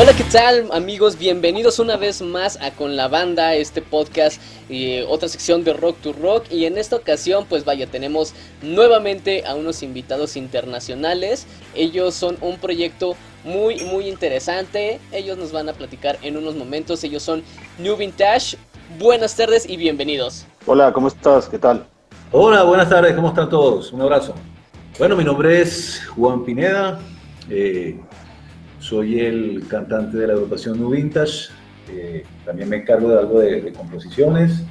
Hola, ¿qué tal amigos? Bienvenidos una vez más a Con la Banda, este podcast, y otra sección de Rock to Rock. Y en esta ocasión, pues vaya, tenemos nuevamente a unos invitados internacionales. Ellos son un proyecto muy, muy interesante. Ellos nos van a platicar en unos momentos. Ellos son New Vintage. Buenas tardes y bienvenidos. Hola, ¿cómo estás? ¿Qué tal? Hola, buenas tardes, ¿cómo están todos? Un abrazo. Bueno, mi nombre es Juan Pineda. Eh, soy el cantante de la agrupación New Vintage. Eh, también me encargo de algo de, composiciones.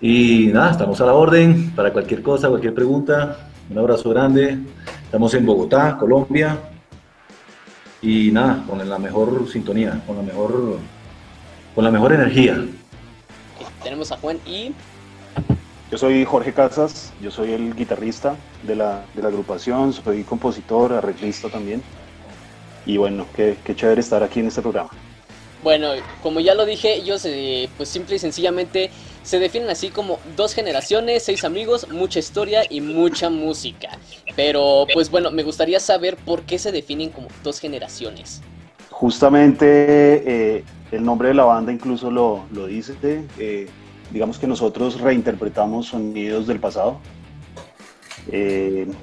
Y nada, estamos a la orden para cualquier cosa, cualquier pregunta. Un abrazo grande. Estamos en Bogotá, Colombia. Y nada, con la mejor sintonía, con la mejor, con la mejor energía. Tenemos a Juan y... Yo soy Jorge Casas, yo soy el guitarrista de la, de la agrupación, soy compositor, arreglista también y bueno, qué, chévere estar aquí en este programa. Bueno, como ya lo dije, ellos eh, pues simple y sencillamente se definen así como dos generaciones, seis amigos, mucha historia y mucha música. Pero pues bueno, me gustaría saber por qué se definen como dos generaciones. Justamente eh, el nombre de la banda incluso lo, lo dice, eh, digamos que nosotros reinterpretamos sonidos del pasado.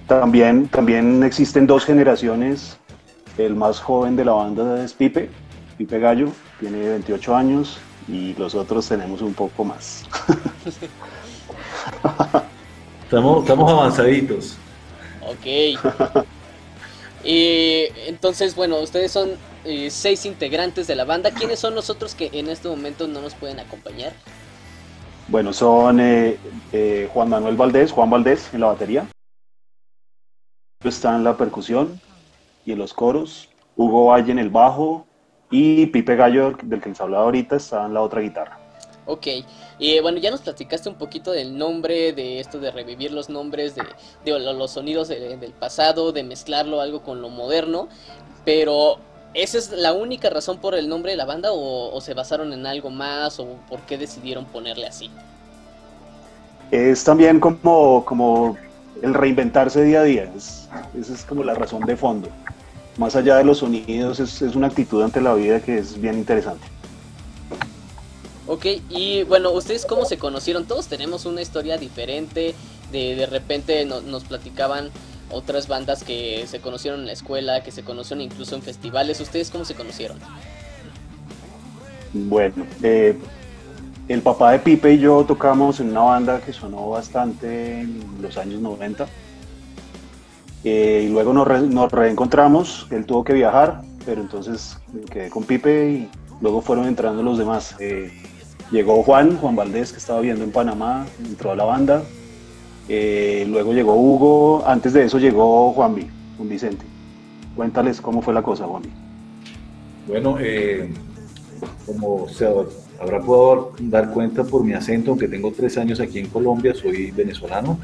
también, también existen dos generaciones el más joven de la banda es Pipe, Pipe Gallo, tiene 28 años y los otros tenemos un poco más. estamos, estamos avanzaditos. Ok. Y entonces, bueno, ustedes son eh, seis integrantes de la banda. ¿Quiénes son los otros que en este momento no nos pueden acompañar? Bueno, son eh, eh, Juan Manuel Valdés, Juan Valdés en la batería. Está en la percusión, y en los coros, Hugo Valle en el bajo y Pipe Gallo, del que les hablaba ahorita, está en la otra guitarra. Ok, y bueno, ya nos platicaste un poquito del nombre, de esto de revivir los nombres, de, los sonidos del pasado, de mezclarlo algo con lo moderno, pero ¿esa es la única razón por el nombre de la banda o, se basaron en algo más o por qué decidieron ponerle así? Es también como, como el reinventarse día a día, esa es como la razón de fondo más allá de los sonidos, es, una actitud ante la vida que es bien interesante. Ok, y bueno, ¿ustedes cómo se conocieron? Todos tenemos una historia diferente, de, de repente nos platicaban otras bandas que se conocieron en la escuela, que se conocieron incluso en festivales. ¿Ustedes cómo se conocieron? Bueno, eh, el papá de Pipe y yo tocamos en una banda que sonó bastante en los años 90 eh, y luego nos, reencontramos, él tuvo que viajar, pero entonces quedé con Pipe y luego fueron entrando los demás. Eh, llegó Juan, Juan Valdés, que estaba viviendo en Panamá, entró a la banda. Eh, luego llegó Hugo, antes de eso llegó Juanvi, un Vicente. Cuéntales cómo fue la cosa, Juanvi. Bueno, como se habrá podido dar cuenta por mi acento, aunque tengo tres años aquí en Colombia, soy venezolano.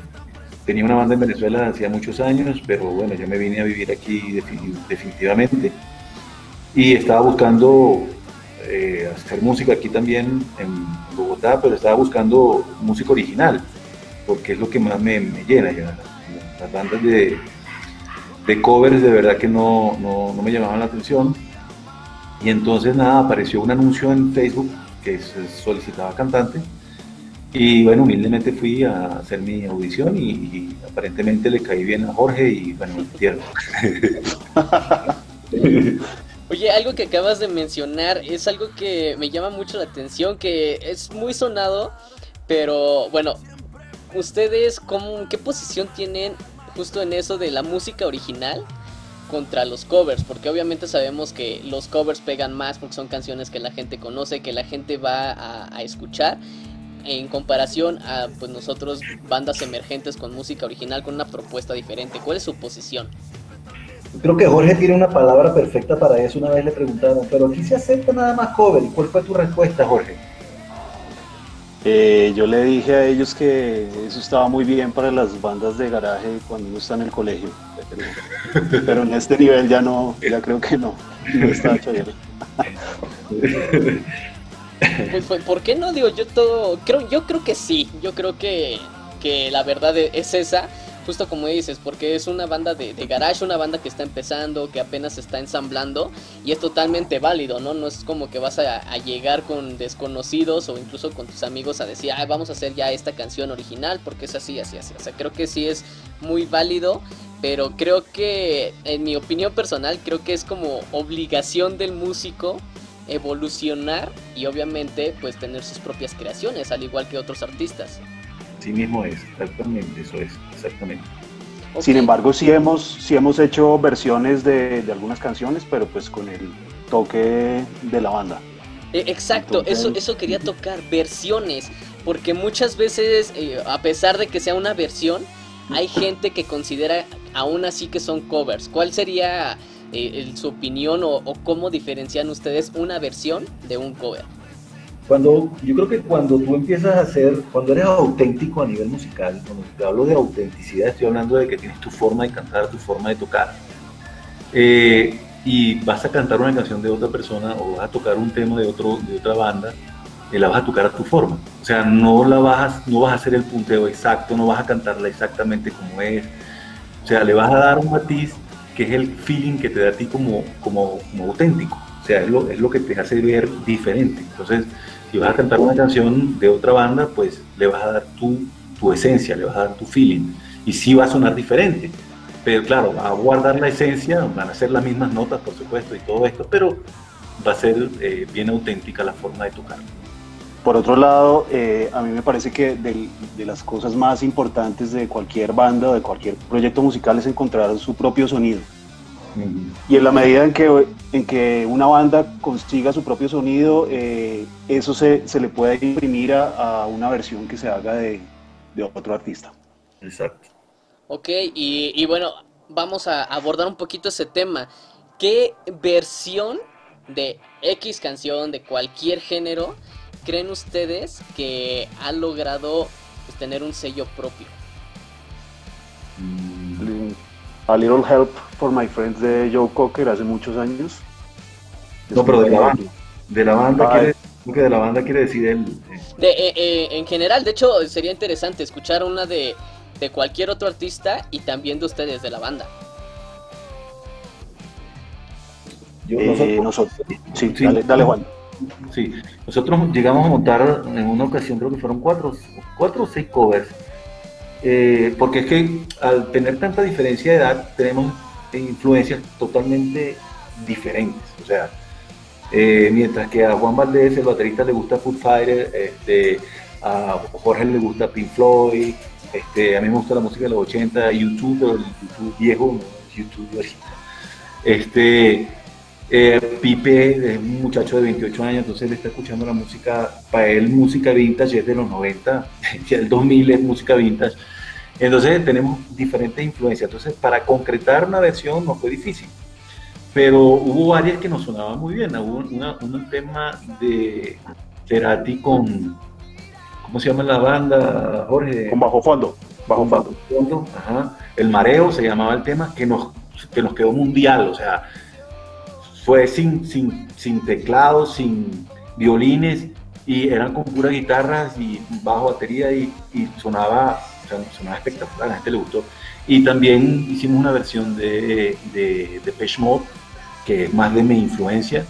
Tenía una banda en Venezuela hacía muchos años, pero bueno, yo me vine a vivir aquí definitivamente. Y estaba buscando eh, hacer música aquí también en Bogotá, pero estaba buscando música original, porque es lo que más me, llena ya. Las bandas de, de covers de verdad que no, no, no me llamaban la atención. Y entonces nada, apareció un anuncio en Facebook que solicitaba cantante y bueno, humildemente fui a hacer mi audición y, aparentemente le caí bien a Jorge y bueno, me entiendo. Oye, algo que acabas de mencionar es algo que me llama mucho la atención, que es muy sonado, pero bueno, ustedes, cómo, ¿qué posición tienen justo en eso de la música original contra los covers? Porque obviamente sabemos que los covers pegan más porque son canciones que la gente conoce, que la gente va a escuchar en comparación a pues nosotros bandas emergentes con música original con una propuesta diferente. ¿Cuál es su posición? Creo que Jorge tiene una palabra perfecta para eso. Una vez le preguntaron, pero aquí se acepta nada más cover. ¿Cuál fue tu respuesta, Jorge? Eh, yo le dije a ellos que eso estaba muy bien para las bandas de garaje cuando uno está en el colegio, pero, en este nivel ya no, ya creo que no, no está chévere. Pues, pues, ¿por qué no? Digo, yo todo, creo, yo creo que sí, yo creo que, que la verdad e, es esa. justo como dices, porque es una banda de, de, garage, una banda que está empezando, que apenas está ensamblando y es totalmente válido, ¿no? No es como que vas a, llegar con desconocidos o incluso con tus amigos a decir, ah, vamos a hacer ya esta canción original porque es así, así, así. O sea, creo que sí es muy válido, pero creo que, en mi opinión personal, creo que es como obligación del músico evolucionar y obviamente pues tener sus propias creaciones, al igual que otros artistas. Sí mismo es, exactamente, eso es, exactamente. Okay. Sin embargo, sí hemos, sí hemos hecho versiones de, de, algunas canciones, pero pues con el toque de la banda. Eh, exacto, Entonces... eso, eso quería tocar, versiones, porque muchas veces, eh, a pesar de que sea una versión, hay gente que considera aún así que son covers. ¿Cuál sería eh, su opinión o, o, cómo diferencian ustedes una versión de un cover? Cuando, yo creo que cuando tú empiezas a hacer, cuando eres auténtico a nivel musical, cuando te hablo de autenticidad, estoy hablando de que tienes tu forma de cantar, tu forma de tocar, eh, y vas a cantar una canción de otra persona o vas a tocar un tema de, otro, de otra banda, eh, la vas a tocar a tu forma. O sea, no, la vas no vas a hacer el punteo exacto, no vas a cantarla exactamente como es. O sea, le vas a dar un matiz que es el feeling que te da a ti como, como, auténtico. O sea, es lo, es lo que te hace ver diferente. Entonces, si vas a cantar una canción de otra banda, pues le vas a dar tu, tu esencia, le vas a dar tu feeling. Y sí va a sonar diferente. Pero claro, va a guardar la esencia, van a ser las mismas notas, por supuesto, y todo esto, pero va a ser eh, bien auténtica la forma de tocar. Por otro lado, eh, a mí me parece que de, de, las cosas más importantes de cualquier banda o de cualquier proyecto musical es encontrar su propio sonido. Y en la medida en que, en que una banda consiga su propio sonido, eh, eso se, se, le puede imprimir a, a, una versión que se haga de, de otro artista. Exacto. Ok, y, y bueno, vamos a abordar un poquito ese tema. ¿Qué versión de X canción, de cualquier género, creen ustedes que ha logrado pues, tener un sello propio? A Little Help for My Friends de Joe Cocker hace muchos años. No, pero de la banda. De la banda, ah, quiere, que de la banda quiere decir él. De, eh, eh, en general, de hecho, sería interesante escuchar una de, de cualquier otro artista y también de ustedes, de la banda. Yo, nosotros, eh, nosotros, sí, sí, dale, dale Juan. Sí, nosotros llegamos a montar en una ocasión, creo que fueron cuatro, cuatro o seis covers, eh, porque es que al tener tanta diferencia de edad tenemos influencias totalmente diferentes. O sea, eh, mientras que a Juan Valdés, el baterista, le gusta Food Fighter, este, a Jorge le gusta Pink Floyd, este, a mí me gusta la música de los 80, YouTube, pero el YouTube viejo, YouTube ahorita. Este, eh, Pipe es un muchacho de 28 años, entonces él está escuchando la música, para él música vintage es de los 90, ya el 2000 es música vintage. Entonces tenemos diferentes influencias. Entonces para concretar una versión no fue difícil, pero hubo varias que nos sonaban muy bien. Hubo una, un tema de Cerati con, ¿cómo se llama la banda, Jorge? Con Bajo Fondo. Bajo Fondo. fondo ajá. El Mareo se llamaba el tema que nos, que nos quedó mundial, o sea, fue sin, sin, sin teclados, sin violines, y eran con puras guitarras y bajo batería y, y sonaba, o sea, sonaba espectacular, a la gente le gustó. Y también hicimos una versión de, de, de Pesh Mode, que es más de mi influencia,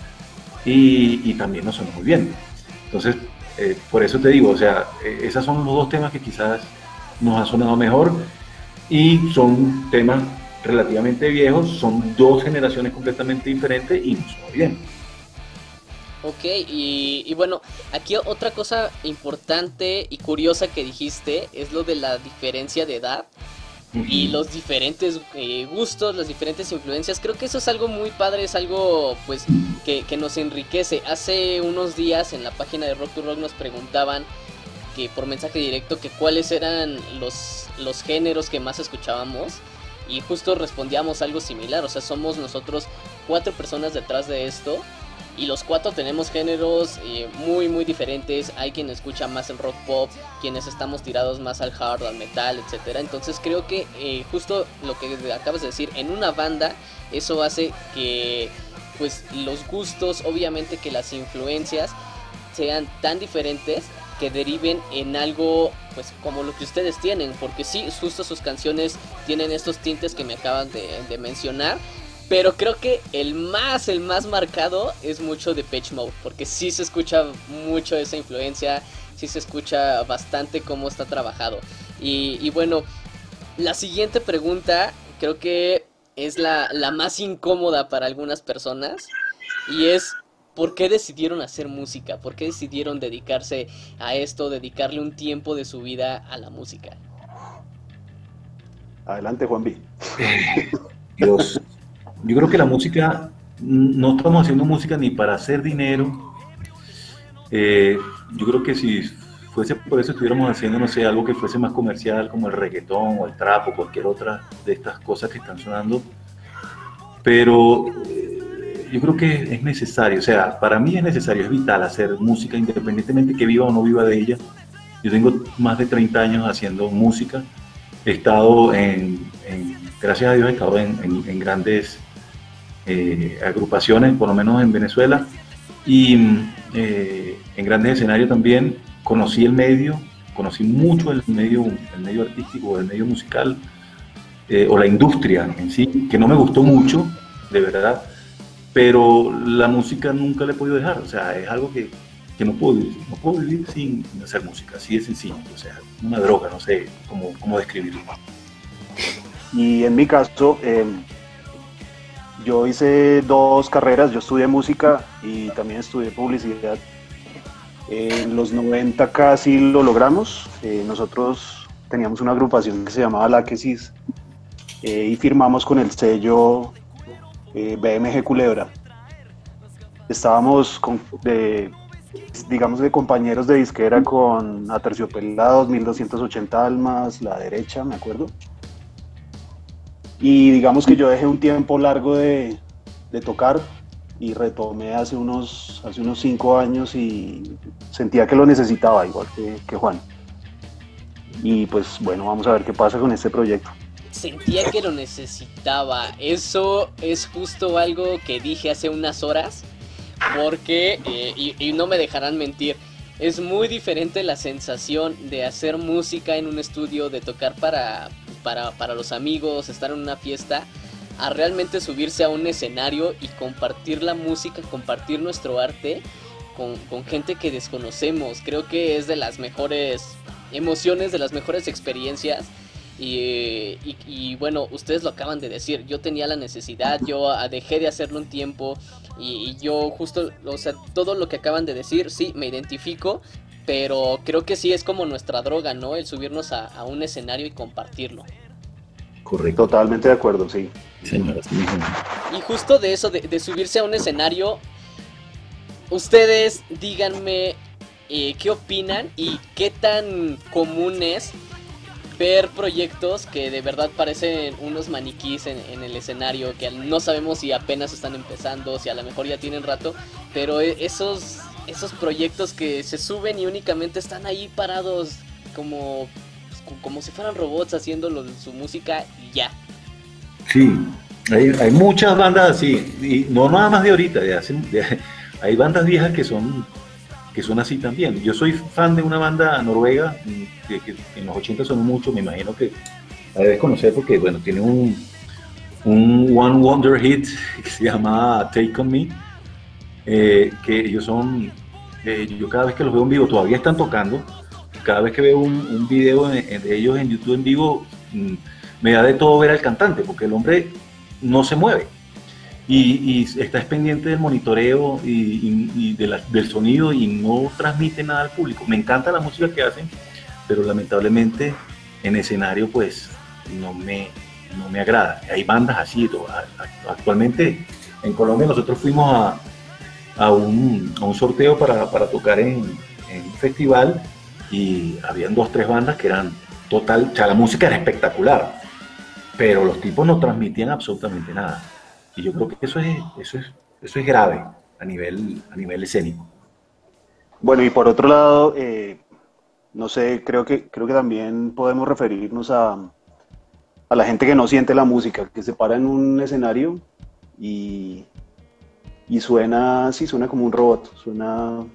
y, y también nos sonó muy bien. Entonces, eh, por eso te digo, o sea, eh, esos son los dos temas que quizás nos han sonado mejor y son temas relativamente viejos, son dos generaciones completamente diferentes y nos va bien. Ok, y, y, bueno, aquí otra cosa importante y curiosa que dijiste es lo de la diferencia de edad uh -huh. y los diferentes eh, gustos, las diferentes influencias. Creo que eso es algo muy padre, es algo pues que, que nos enriquece. Hace unos días en la página de Rock to Rock nos preguntaban que por mensaje directo que cuáles eran los, los géneros que más escuchábamos y justo respondíamos algo similar, o sea, somos nosotros cuatro personas detrás de esto y los cuatro tenemos géneros eh, muy muy diferentes, hay quien escucha más el rock pop, quienes estamos tirados más al hard, al metal, etcétera. Entonces creo que eh, justo lo que acabas de decir, en una banda eso hace que pues los gustos, obviamente que las influencias sean tan diferentes que deriven en algo pues como lo que ustedes tienen, porque sí, justo sus canciones tienen estos tintes que me acaban de, mencionar, pero creo que el más, el más marcado es mucho de Pitch Mode, porque sí se escucha mucho esa influencia, sí se escucha bastante cómo está trabajado. Y, y bueno, la siguiente pregunta creo que es la, la más incómoda para algunas personas y es ¿Por qué decidieron hacer música? ¿Por qué decidieron dedicarse a esto, dedicarle un tiempo de su vida a la música? Adelante, Juan B. Dios, yo creo que la música, no estamos haciendo música ni para hacer dinero. Eh, yo creo que si fuese por eso estuviéramos haciendo, no sé, algo que fuese más comercial, como el reggaetón o el trap o cualquier otra de estas cosas que están sonando. Pero yo creo que es necesario, o sea, para mí es necesario, es vital hacer música independientemente que viva o no viva de ella. Yo tengo más de 30 años haciendo música, he estado en, gracias a Dios, he estado en, grandes eh, agrupaciones, por lo menos en Venezuela, y eh, en grandes escenarios también. Conocí el medio, conocí mucho el medio, el medio artístico, el medio musical, eh, o la industria en sí, que no me gustó mucho, de verdad, pero la música nunca la he podido dejar, o sea, es algo que, que no, puedo vivir, no puedo vivir sin hacer música, así de sencillo, o sea, una droga, no sé cómo, cómo describirlo. Y en mi caso, em, yo hice dos carreras, yo estudié música y también estudié publicidad. En los 90 casi lo logramos, eh, nosotros teníamos una agrupación que se llamaba La Quesis eh, y firmamos con el sello eh, BMG Culebra. Estábamos de, digamos, de compañeros de disquera con Aterciopelados, 1280 Almas, La Derecha, me acuerdo. Y digamos que yo dejé un tiempo largo de, tocar y retomé hace unos, hace unos cinco años y sentía que lo necesitaba, igual que Juan. Y pues bueno, vamos a ver qué pasa con este proyecto sentía que lo necesitaba. Eso es justo algo que dije hace unas horas. Porque, eh, y, no me dejarán mentir, es muy diferente la sensación de hacer música en un estudio, de tocar para, para, los amigos, estar en una fiesta, a realmente subirse a un escenario y compartir la música, compartir nuestro arte con, con gente que desconocemos. Creo que es de las mejores emociones, de las mejores experiencias y, bueno, ustedes lo acaban de decir, yo tenía la necesidad, yo ah, dejé de hacerlo un tiempo y, yo justo, o sea, todo lo que acaban de decir, sí, me identifico, pero creo que sí es como nuestra droga, ¿no? El subirnos a, un escenario y compartirlo. Correcto. Totalmente de acuerdo, sí. Señora, Y justo de eso, de, subirse a un escenario, ustedes díganme eh, qué opinan y qué tan común es ver proyectos que de verdad parecen unos maniquís en, el escenario, que no sabemos si apenas están empezando, si a lo mejor ya tienen rato, pero e, esos, esos proyectos que se suben y únicamente están ahí parados como, como si fueran robots haciendo su música y ya. Sí, hay, muchas bandas así, y no nada más de ahorita, hay bandas viejas que son que son así también. Yo soy fan de una banda noruega que, en los 80 son mucho, me imagino que la debes conocer porque, bueno, tiene un, un One Wonder Hit que se llama Take On Me, eh, que ellos son, eh, yo cada vez que los veo en vivo, todavía están tocando, cada vez que veo un, un video de, ellos en YouTube en vivo, mm, me da de todo ver al cantante, porque el hombre no se mueve y, y estás pendiente del monitoreo y, del sonido y no transmite nada al público. Me encanta la música que hacen, pero lamentablemente en escenario pues no me, no me agrada. Hay bandas así. Actualmente en Colombia nosotros fuimos a, a, un, a un, sorteo para, para tocar en, un festival y habían dos, tres bandas que eran total, o sea, la música era espectacular, pero los tipos no transmitían absolutamente nada. Y yo creo que eso es, eso es, eso es grave a nivel, a nivel escénico. Bueno, y por otro lado, eh, no sé, creo que, creo que también podemos referirnos a, a la gente que no siente la música, que se para en un escenario y, y suena, sí, suena como un robot, suena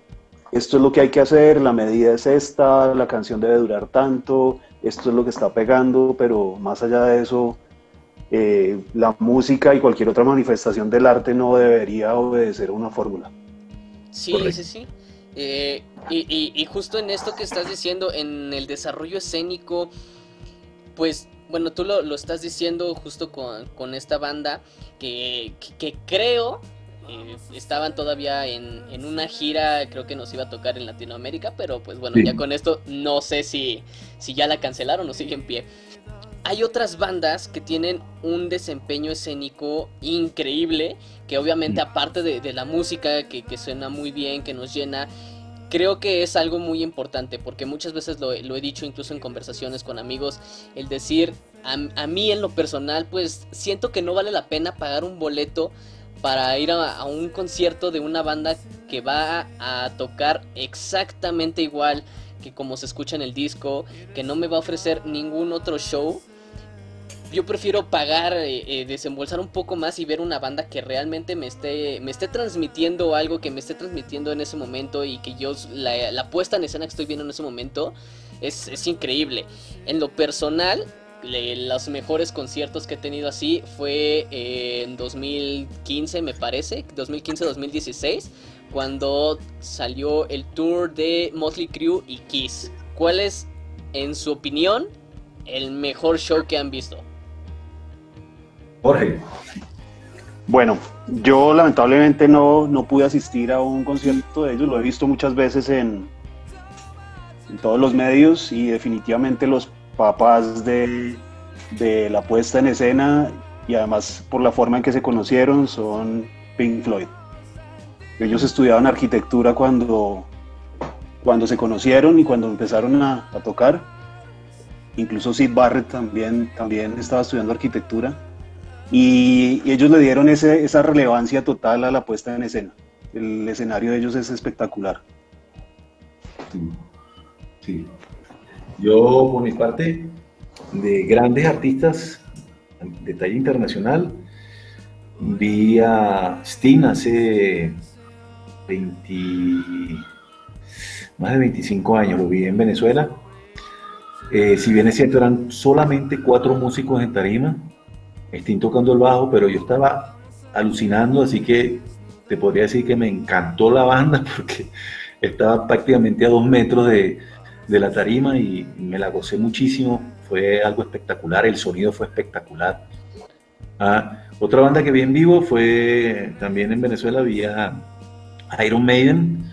esto es lo que hay que hacer, la medida es esta, la canción debe durar tanto, esto es lo que está pegando, pero más allá de eso, eh, la música y cualquier otra manifestación del arte no debería obedecer una fórmula. Sí, sí, sí. Eh, y, justo en esto que estás diciendo, en el desarrollo escénico, pues bueno, tú lo, estás diciendo justo con, esta banda que, creo eh, estaban todavía en, una gira, creo que nos iba a tocar en Latinoamérica, pero pues bueno, ya con esto no sé si, si ya la cancelaron o sigue en pie. Hay otras bandas que tienen un desempeño escénico increíble, que obviamente mm. aparte de, la música que, suena muy bien, que nos llena, creo que es algo muy importante, porque muchas veces lo, he dicho incluso en conversaciones con amigos, el decir, a, mí en lo personal, pues siento que no vale la pena pagar un boleto para ir a, un concierto de una banda que va a tocar exactamente igual que como se escucha en el disco, que no me va a ofrecer ningún otro show yo prefiero pagar, eh, eh, desembolsar un poco más y ver una banda que realmente me esté, me esté transmitiendo algo, que me esté transmitiendo en ese momento y que yo, la, puesta en escena que estoy viendo en ese momento es, increíble. En lo personal, los mejores conciertos que he tenido así fue eh, en 2015, me parece, 2015-2016, cuando salió el tour de Motley Crue y Kiss. ¿Cuál es, en su opinión, el mejor show que han visto? Jorge. Bueno, yo lamentablemente no, pude asistir a un concierto de ellos, lo he visto muchas veces en, todos los medios y definitivamente los papás de, de, la puesta en escena y además por la forma en que se conocieron son Pink Floyd. Ellos estudiaban arquitectura cuando, cuando se conocieron y cuando empezaron a, a tocar. Incluso Sid Barrett también, también estaba estudiando arquitectura y, ellos le dieron esa relevancia total a la puesta en escena. El escenario de ellos es espectacular. Sí. Yo, por mi parte, de grandes artistas de talla internacional, vi a Steen hace 20, más de 25 años, lo vi en Venezuela. Eh, si bien es cierto, eran solamente cuatro músicos en tarima, Estoy tocando el bajo, pero yo estaba alucinando, así que te podría decir que me encantó la banda porque estaba prácticamente a dos metros de, la tarima y me la gocé muchísimo. Fue algo espectacular, el sonido fue espectacular. Ah, otra banda que vi en vivo fue también en Venezuela, vía Iron Maiden.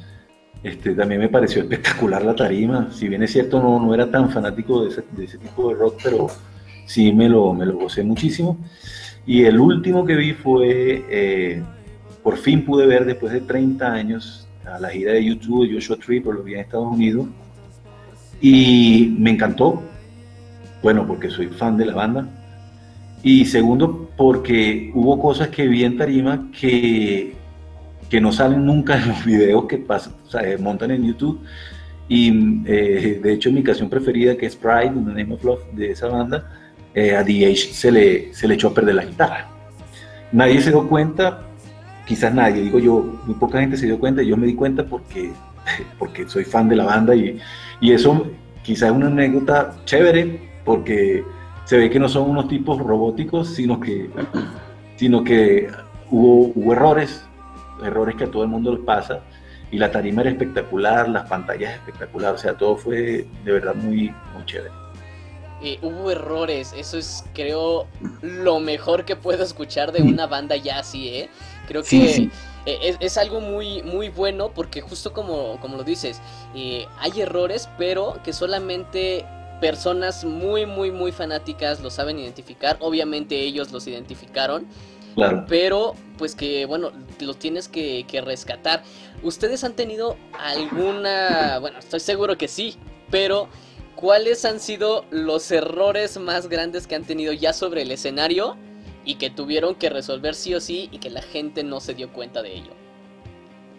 Este, también me pareció espectacular la tarima. Si bien es cierto, no, no era tan fanático de de ese tipo de rock, pero sí me lo, me lo gocé muchísimo. Y el último que vi fue, eh, por fin pude ver después de 30 años a la gira de YouTube de Joshua Tree, por lo vi en Estados Unidos. Y me encantó. Bueno, porque soy fan de la banda. Y segundo, porque hubo cosas que vi en Tarima que, que no salen nunca en los videos que pasan, sea, montan en YouTube. Y eh, de hecho, mi canción preferida, que es Pride, The Name of Love, de esa banda, eh, a DH se le, se le echó a perder la guitarra. Nadie se dio cuenta, quizás nadie, digo yo, muy poca gente se dio cuenta, yo me di cuenta porque, porque soy fan de la banda y, y eso quizás es una anécdota chévere porque se ve que no son unos tipos robóticos, sino que, sino que hubo, hubo errores, errores que a todo el mundo les pasa y la tarima era espectacular, las pantallas espectaculares, o sea, todo fue de verdad muy, muy chévere. Eh, hubo errores. Eso es, creo, lo mejor que puedo escuchar de una banda ya así, ¿eh? Creo que eh, Es, algo muy, muy bueno porque justo como, como lo dices, eh, hay errores, pero que solamente personas muy, muy, muy fanáticas lo saben identificar. Obviamente ellos los identificaron. Claro. Pero, pues que, bueno, lo tienes que, que rescatar. ¿Ustedes han tenido alguna, bueno, estoy seguro que sí, pero ¿cuáles han sido los errores más grandes que han tenido ya sobre el escenario y que tuvieron que resolver sí o sí y que la gente no se dio cuenta de ello?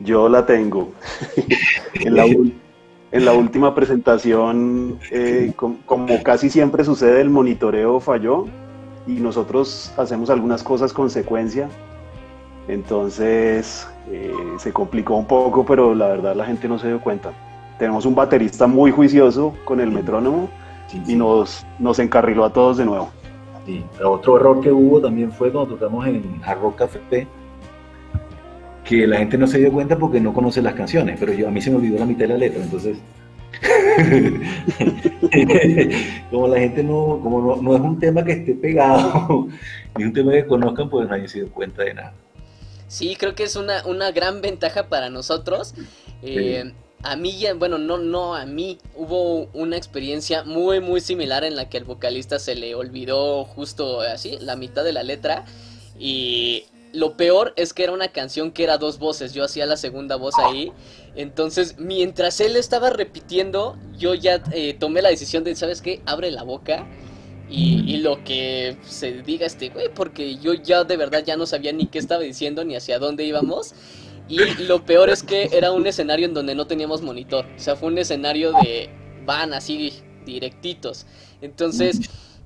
Yo la tengo. en, la, última presentación, eh, como casi siempre sucede, el monitoreo falló y nosotros hacemos algunas cosas con secuencia Entonces eh, se complicó un poco, pero la verdad la gente no se dio cuenta. Tenemos un baterista muy juicioso con el metrónomo y nos, nos encarriló a todos de nuevo. Sí. Otro error que hubo también fue cuando tocamos en Hard Rock Café, que la gente no se dio cuenta porque no conoce las canciones, pero yo a mí se me olvidó la mitad de la letra, entonces como la gente no, como no, es un tema que esté pegado, ni un tema que conozcan, pues nadie se dio cuenta de nada. Sí, creo que es una, una gran ventaja para nosotros. Eh, a mí, bueno, no, no, a mí hubo una experiencia muy, muy similar en la que el vocalista se le olvidó justo así, la mitad de la letra. Y lo peor es que era una canción que era dos voces, yo hacía la segunda voz ahí. Entonces, mientras él estaba repitiendo, yo ya eh, tomé la decisión de, ¿sabes qué? Abre la boca y, lo que se diga este güey, porque yo ya de verdad ya no sabía ni qué estaba diciendo ni hacia dónde íbamos. Y lo peor es que era un escenario en donde no teníamos monitor. O sea, fue un escenario de van así directitos. Entonces...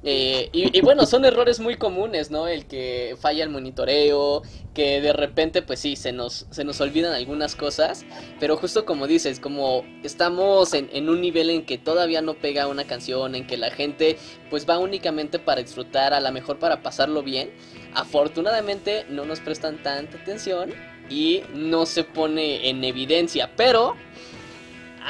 Eh, y, bueno, son errores muy comunes, ¿no? El que falla el monitoreo, que de repente, pues sí, se nos, se nos olvidan algunas cosas, pero justo como dices, como estamos en, en, un nivel en que todavía no pega una canción, en que la gente pues va únicamente para disfrutar, a lo mejor para pasarlo bien, afortunadamente no nos prestan tanta atención y no se pone en evidencia, pero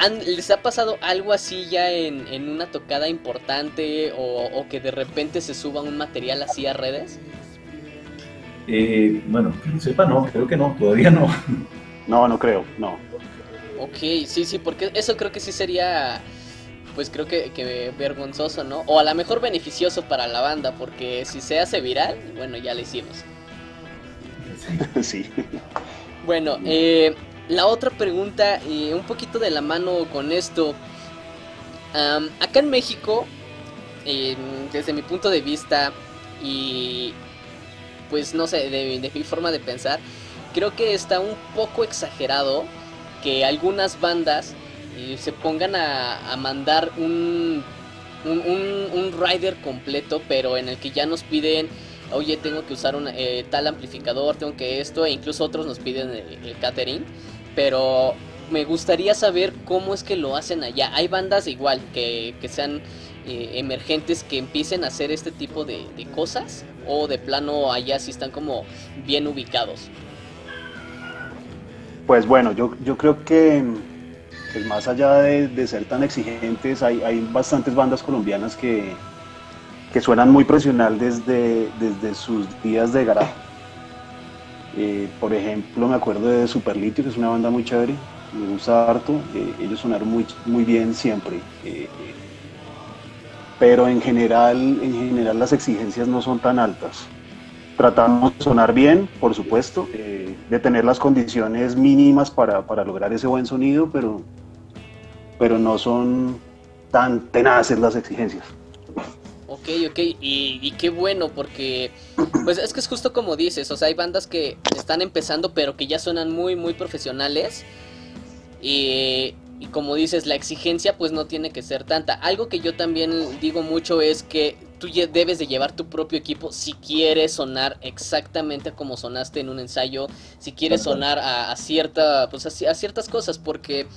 ¿Les ha pasado algo así ya en, una tocada importante o, que de repente se suba un material así a redes? Eh, bueno, que sepa, no, creo que no, todavía no. No, no creo, no. Ok, sí, sí, porque eso creo que sí sería, pues creo que, vergonzoso, ¿no? O a lo mejor beneficioso para la banda, porque si se hace viral, bueno, ya lo hicimos. Sí. Bueno, eh, la otra pregunta, y un poquito de la mano con esto. acá en México, desde mi punto de vista y pues no sé, de, mi forma de pensar, creo que está un poco exagerado que algunas bandas eh, se pongan a, mandar un, un, rider completo, pero en el que ya nos piden oye, tengo que usar un eh, tal amplificador, tengo que esto, e incluso otros nos piden el catering pero me gustaría saber cómo es que lo hacen allá. Hay bandas igual que, sean eh, emergentes que empiecen a hacer este tipo de, cosas o de plano allá sí están como bien ubicados. Pues bueno, yo, yo creo que pues más allá de, ser tan exigentes, hay, hay, bastantes bandas colombianas que, que suenan muy profesional desde, desde sus días de garaje eh, por ejemplo, me acuerdo de Superlitio, que es una banda muy chévere, me gusta harto, eh, ellos sonaron muy, muy bien siempre. Eh, pero en general, en general las exigencias no son tan altas. Tratamos de sonar bien, por supuesto, de tener las condiciones mínimas para, para, lograr ese buen sonido, pero, pero no son tan tenaces las exigencias. Ok, ok, y, qué bueno, porque pues es que es justo como dices, o sea, hay bandas que están empezando pero que ya suenan muy, muy profesionales. Y, y como dices, la exigencia pues no tiene que ser tanta. Algo que yo también digo mucho es que tú debes de llevar tu propio equipo si quieres sonar exactamente como sonaste en un ensayo, si quieres sonar a, cierta, pues a ciertas cosas, porque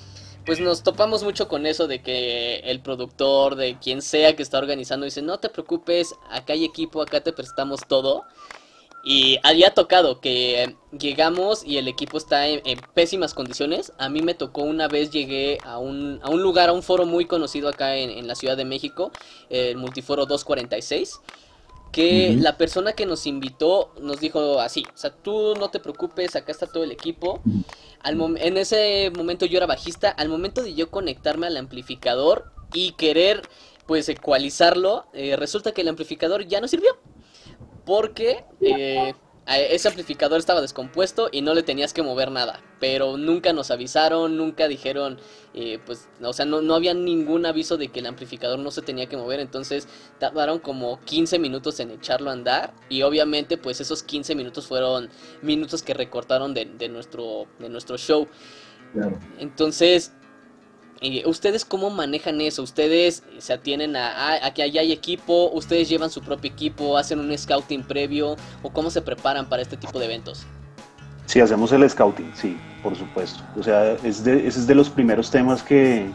pues nos topamos mucho con eso de que el productor, de quien sea que está organizando, dice, no te preocupes, acá hay equipo, acá te prestamos todo. Y había tocado que llegamos y el equipo está en, pésimas condiciones. A mí me tocó una vez, llegué a un, a un lugar, a un foro muy conocido acá en, en la Ciudad de México, el Multiforo 246 que la persona que nos invitó nos dijo así, o sea, tú no te preocupes, acá está todo el equipo. Al en ese momento yo era bajista, al momento de yo conectarme al amplificador y querer pues ecualizarlo, eh, resulta que el amplificador ya no sirvió. Porque eh, ese amplificador estaba descompuesto y no le tenías que mover nada. Pero nunca nos avisaron, nunca dijeron, eh, pues, o sea, no, no, había ningún aviso de que el amplificador no se tenía que mover. Entonces tardaron como 15 minutos en echarlo a andar. Y obviamente, pues esos 15 minutos fueron minutos que recortaron de, de nuestro, de nuestro show. Entonces, ¿Ustedes cómo manejan eso? ¿Ustedes se atienen a, a, que allá hay equipo? ¿Ustedes llevan su propio equipo? ¿Hacen un scouting previo? ¿O cómo se preparan para este tipo de eventos? Sí, hacemos el scouting, sí, por supuesto. O sea, es de, ese es de los primeros temas que,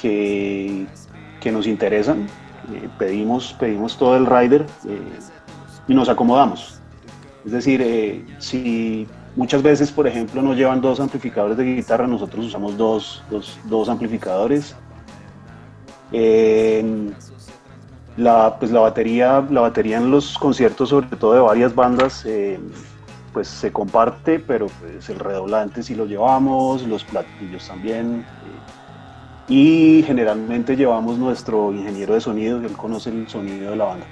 que, que nos interesan. Eh, pedimos, pedimos todo el rider eh, y nos acomodamos. Es decir, eh, si muchas veces, por ejemplo, nos llevan dos amplificadores de guitarra, nosotros usamos dos, dos, dos amplificadores. la, pues la, batería, la batería en los conciertos, sobre todo de varias bandas, pues se comparte, pero pues el redoblante sí lo llevamos, los platillos también. y generalmente llevamos nuestro ingeniero de sonido, él conoce el sonido de la banda.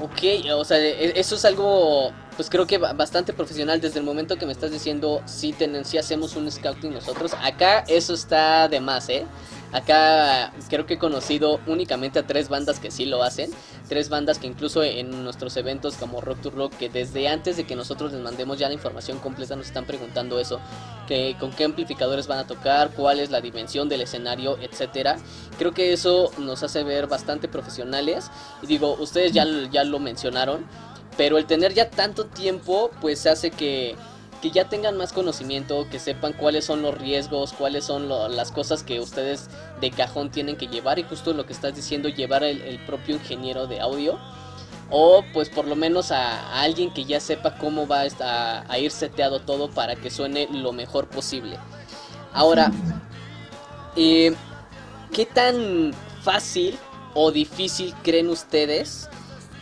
Ok, o sea, e, eso es algo, pues creo que bastante profesional. Desde el momento que me estás diciendo, sí, si hacemos un scouting nosotros. Acá eso está de más, ¿eh? Acá creo que he conocido únicamente a tres bandas que sí lo hacen. Tres bandas que incluso en nuestros eventos como Rock to Rock, que desde antes de que nosotros les mandemos ya la información completa nos están preguntando eso. Que, con qué amplificadores van a tocar, cuál es la dimensión del escenario, etcétera. Creo que eso nos hace ver bastante profesionales. Y digo, ustedes ya, ya lo mencionaron. Pero el tener ya tanto tiempo pues hace que que ya tengan más conocimiento, que sepan cuáles son los riesgos, cuáles son las cosas que ustedes de cajón tienen que llevar y justo lo que estás diciendo, llevar el, propio ingeniero de audio o pues por lo menos a, alguien que ya sepa cómo va a, a, ir seteado todo para que suene lo mejor posible. Ahora, eh, ¿qué tan fácil o difícil creen ustedes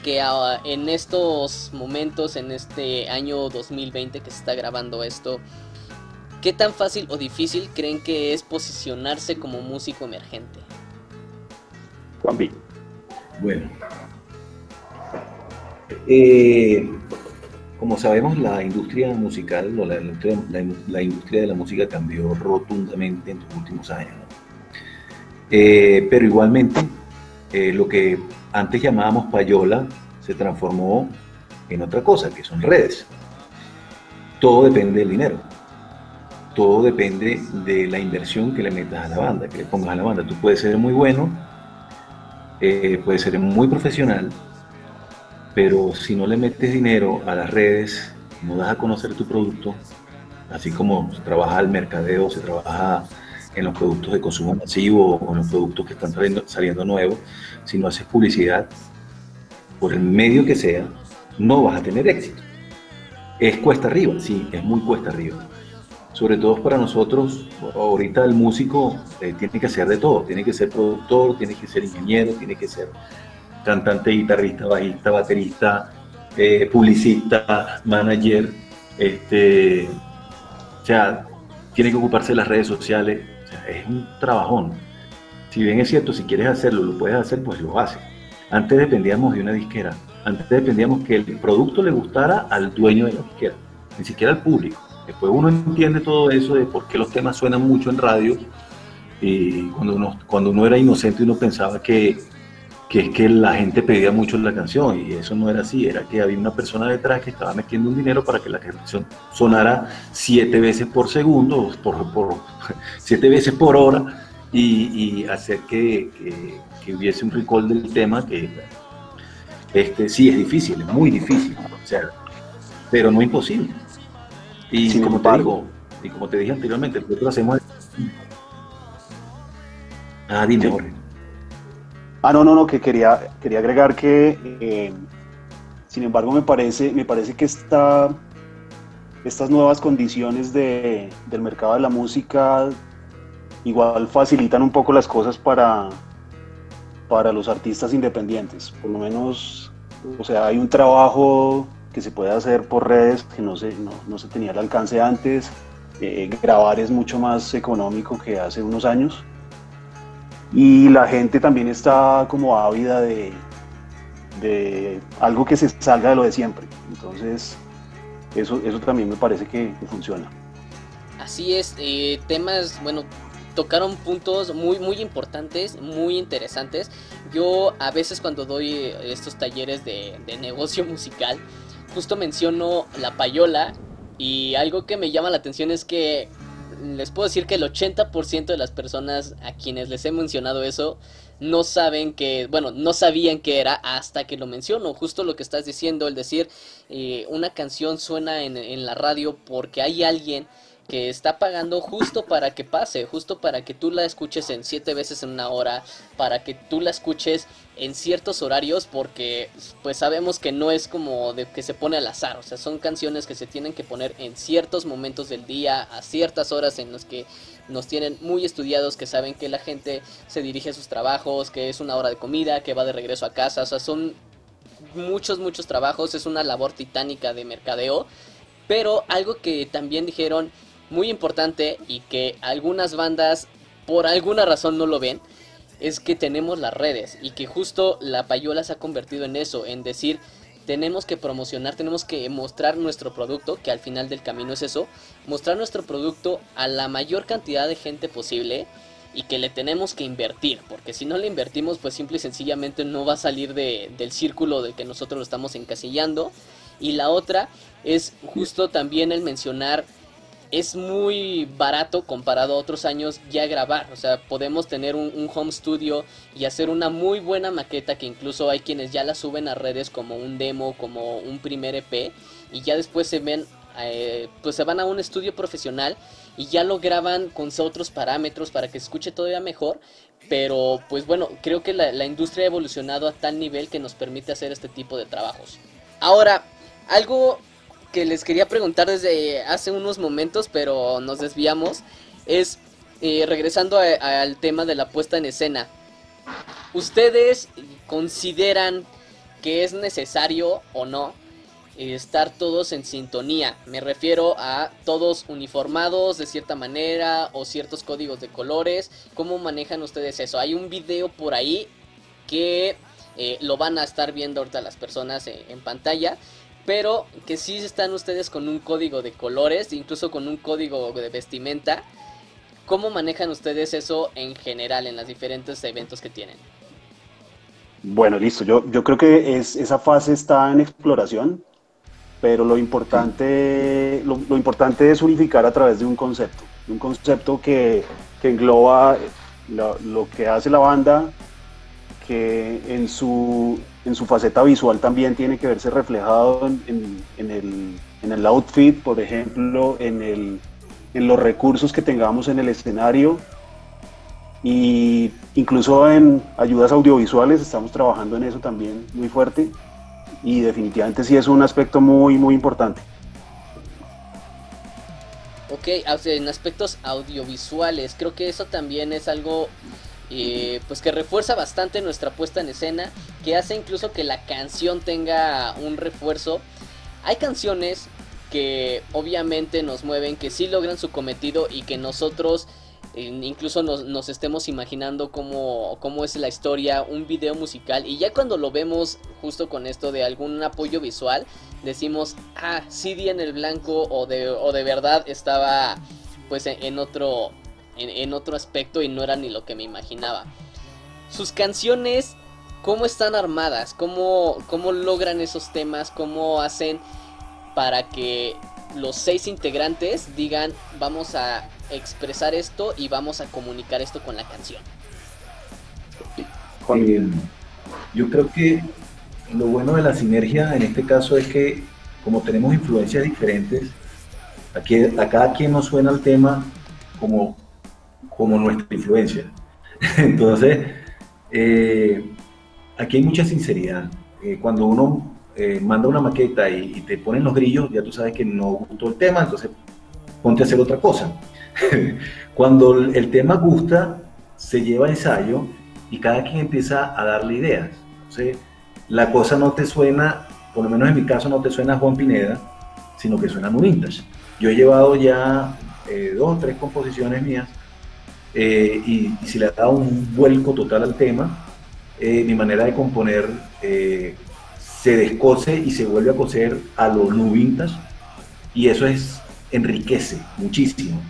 que ah, en estos momentos, en este año 2020 que se está grabando esto, ¿qué tan fácil o difícil creen que es posicionarse como músico emergente? Juan B. Bueno. Eh, como sabemos, la industria musical o la, industria, de la música cambió rotundamente en los últimos años. Eh, pero igualmente, eh, lo que antes llamábamos payola se transformó en otra cosa, que son redes. Todo depende del dinero. Todo depende de la inversión que le metas a la banda, que le pongas a la banda. Tú puedes ser muy bueno, eh, puedes ser muy profesional, pero si no le metes dinero a las redes, no das a conocer tu producto, así como se trabaja el mercadeo, se trabaja en los productos de consumo masivo o en los productos que están saliendo, nuevos, si no haces publicidad, por el medio que sea, no vas a tener éxito. Es cuesta arriba, sí, es muy cuesta arriba. Sobre todo para nosotros, ahorita el músico eh, tiene que hacer de todo, tiene que ser productor, tiene que ser ingeniero, tiene que ser cantante, guitarrista, bajista, baterista, eh, publicista, manager, este, o sea, tiene que ocuparse de las redes sociales, es un trabajón. Si bien es cierto, si quieres hacerlo, lo puedes hacer, pues lo haces antes dependíamos de una disquera. Antes dependíamos que el producto le gustara al dueño de la disquera, ni siquiera al público. Después uno entiende todo eso de por qué los temas suenan mucho en radio. Y cuando uno, cuando uno era inocente uno pensaba que, que es que la gente pedía mucho la canción y eso no era así, era que había una persona detrás que estaba metiendo un dinero para que la canción sonara siete veces por segundo, por, por siete veces por hora y, hacer que, que, hubiese un recall del tema que este, sí es difícil, es muy difícil, o sea, pero no imposible. Y como te digo, y como te dije anteriormente, nosotros hacemos... Ah, dime, Ah, no, no, no, que quería, quería agregar que, eh, sin embargo, me parece, me parece que esta, estas nuevas condiciones de, del mercado de la música igual facilitan un poco las cosas para, para los artistas independientes. Por lo menos, o sea, hay un trabajo que se puede hacer por redes que no se, no, se tenía el alcance antes. Eh, grabar es mucho más económico que hace unos años. Y la gente también está como ávida de, de algo que se salga de lo de siempre. Entonces, eso, eso también me parece que, funciona. Así es, eh, temas, bueno, tocaron puntos muy muy importantes, muy interesantes. Yo a veces cuando doy estos talleres de, negocio musical, justo menciono la payola y algo que me llama la atención es que les puedo decir que el 80% de las personas a quienes les he mencionado eso no saben que, bueno, no sabían que era hasta que lo menciono. Justo lo que estás diciendo, el decir eh, una canción suena en, en la radio porque hay alguien que está pagando justo para que pase, justo para que tú la escuches en siete veces en una hora, para que tú la escuches en ciertos horarios, porque pues sabemos que no es como de que se pone al azar, o sea, son canciones que se tienen que poner en ciertos momentos del día, a ciertas horas en los que nos tienen muy estudiados, que saben que la gente se dirige a sus trabajos, que es una hora de comida, que va de regreso a casa, o sea, son muchos, muchos trabajos, es una labor titánica de mercadeo. Pero algo que también dijeron muy importante y que algunas bandas por alguna razón no lo ven, es que tenemos las redes y que justo la payola se ha convertido en eso, en decir, tenemos que promocionar, tenemos que mostrar nuestro producto, que al final del camino es eso, mostrar nuestro producto a la mayor cantidad de gente posible y que le tenemos que invertir, porque si no le invertimos, pues simple y sencillamente no va a salir de, del círculo del que nosotros lo estamos encasillando. Y la otra es justo también el mencionar es muy barato comparado a otros años ya grabar. O sea, podemos tener un, home studio y hacer una muy buena maqueta que incluso hay quienes ya la suben a redes como un demo, como un primer EP y ya después se ven, eh, pues se van a un estudio profesional y ya lo graban con otros parámetros para que se escuche todavía mejor. Pero pues bueno, creo que la, la industria ha evolucionado a tal nivel que nos permite hacer este tipo de trabajos. Ahora, algo que les quería preguntar desde hace unos momentos, pero nos desviamos, es eh, regresando al tema de la puesta en escena. ¿Ustedes consideran que es necesario o no estar todos en sintonía? Me refiero a todos uniformados de cierta manera o ciertos códigos de colores. ¿Cómo manejan ustedes eso? Hay un video por ahí que eh, lo van a estar viendo ahorita las personas eh, en pantalla pero que sí están ustedes con un código de colores, incluso con un código de vestimenta. ¿Cómo manejan ustedes eso en general en los diferentes eventos que tienen? Bueno, listo. Yo, yo creo que es, esa fase está en exploración, pero lo importante, lo, importante es unificar a través de un concepto. Un concepto que, que engloba lo, lo que hace la banda, que en su, en su faceta visual también tiene que verse reflejado en, el, en el, outfit, por ejemplo, en, el, en los recursos que tengamos en el escenario. Y incluso en ayudas audiovisuales estamos trabajando en eso también muy fuerte. Y definitivamente sí es un aspecto muy muy importante. Ok, en aspectos audiovisuales, creo que eso también es algo eh, pues que refuerza bastante nuestra puesta en escena, que hace incluso que la canción tenga un refuerzo. Hay canciones que obviamente nos mueven, que sí logran su cometido y que nosotros incluso nos, estemos imaginando cómo, cómo, es la historia, un video musical y ya cuando lo vemos justo con esto de algún apoyo visual, decimos, ah, sí di en el blanco o de, o de verdad estaba pues en otro, en, otro aspecto y no era ni lo que me imaginaba. Sus canciones, ¿cómo están armadas? ¿Cómo, cómo logran esos temas? ¿Cómo hacen para que los seis integrantes digan vamos a expresar esto y vamos a comunicar esto con la canción? yo creo que lo bueno de la sinergia en este caso es que como tenemos influencias diferentes, aquí, a cada quien nos suena el tema como como nuestra influencia. Entonces, eh, aquí hay mucha sinceridad. Eh, cuando uno eh, manda una maqueta y, te ponen los grillos, ya tú sabes que no gustó el tema, entonces ponte a hacer otra cosa. cuando el, tema gusta, se lleva ensayo y cada quien empieza a darle ideas. Entonces, la cosa no te suena, por lo menos en mi caso, no te suena Juan Pineda, sino que suena muy vintage. Yo he llevado ya dos o tres composiciones mías eh, y, si le da un vuelco total al tema, eh, mi manera de componer eh, se descose y se vuelve a coser a lo new vintage y eso es enriquece muchísimo.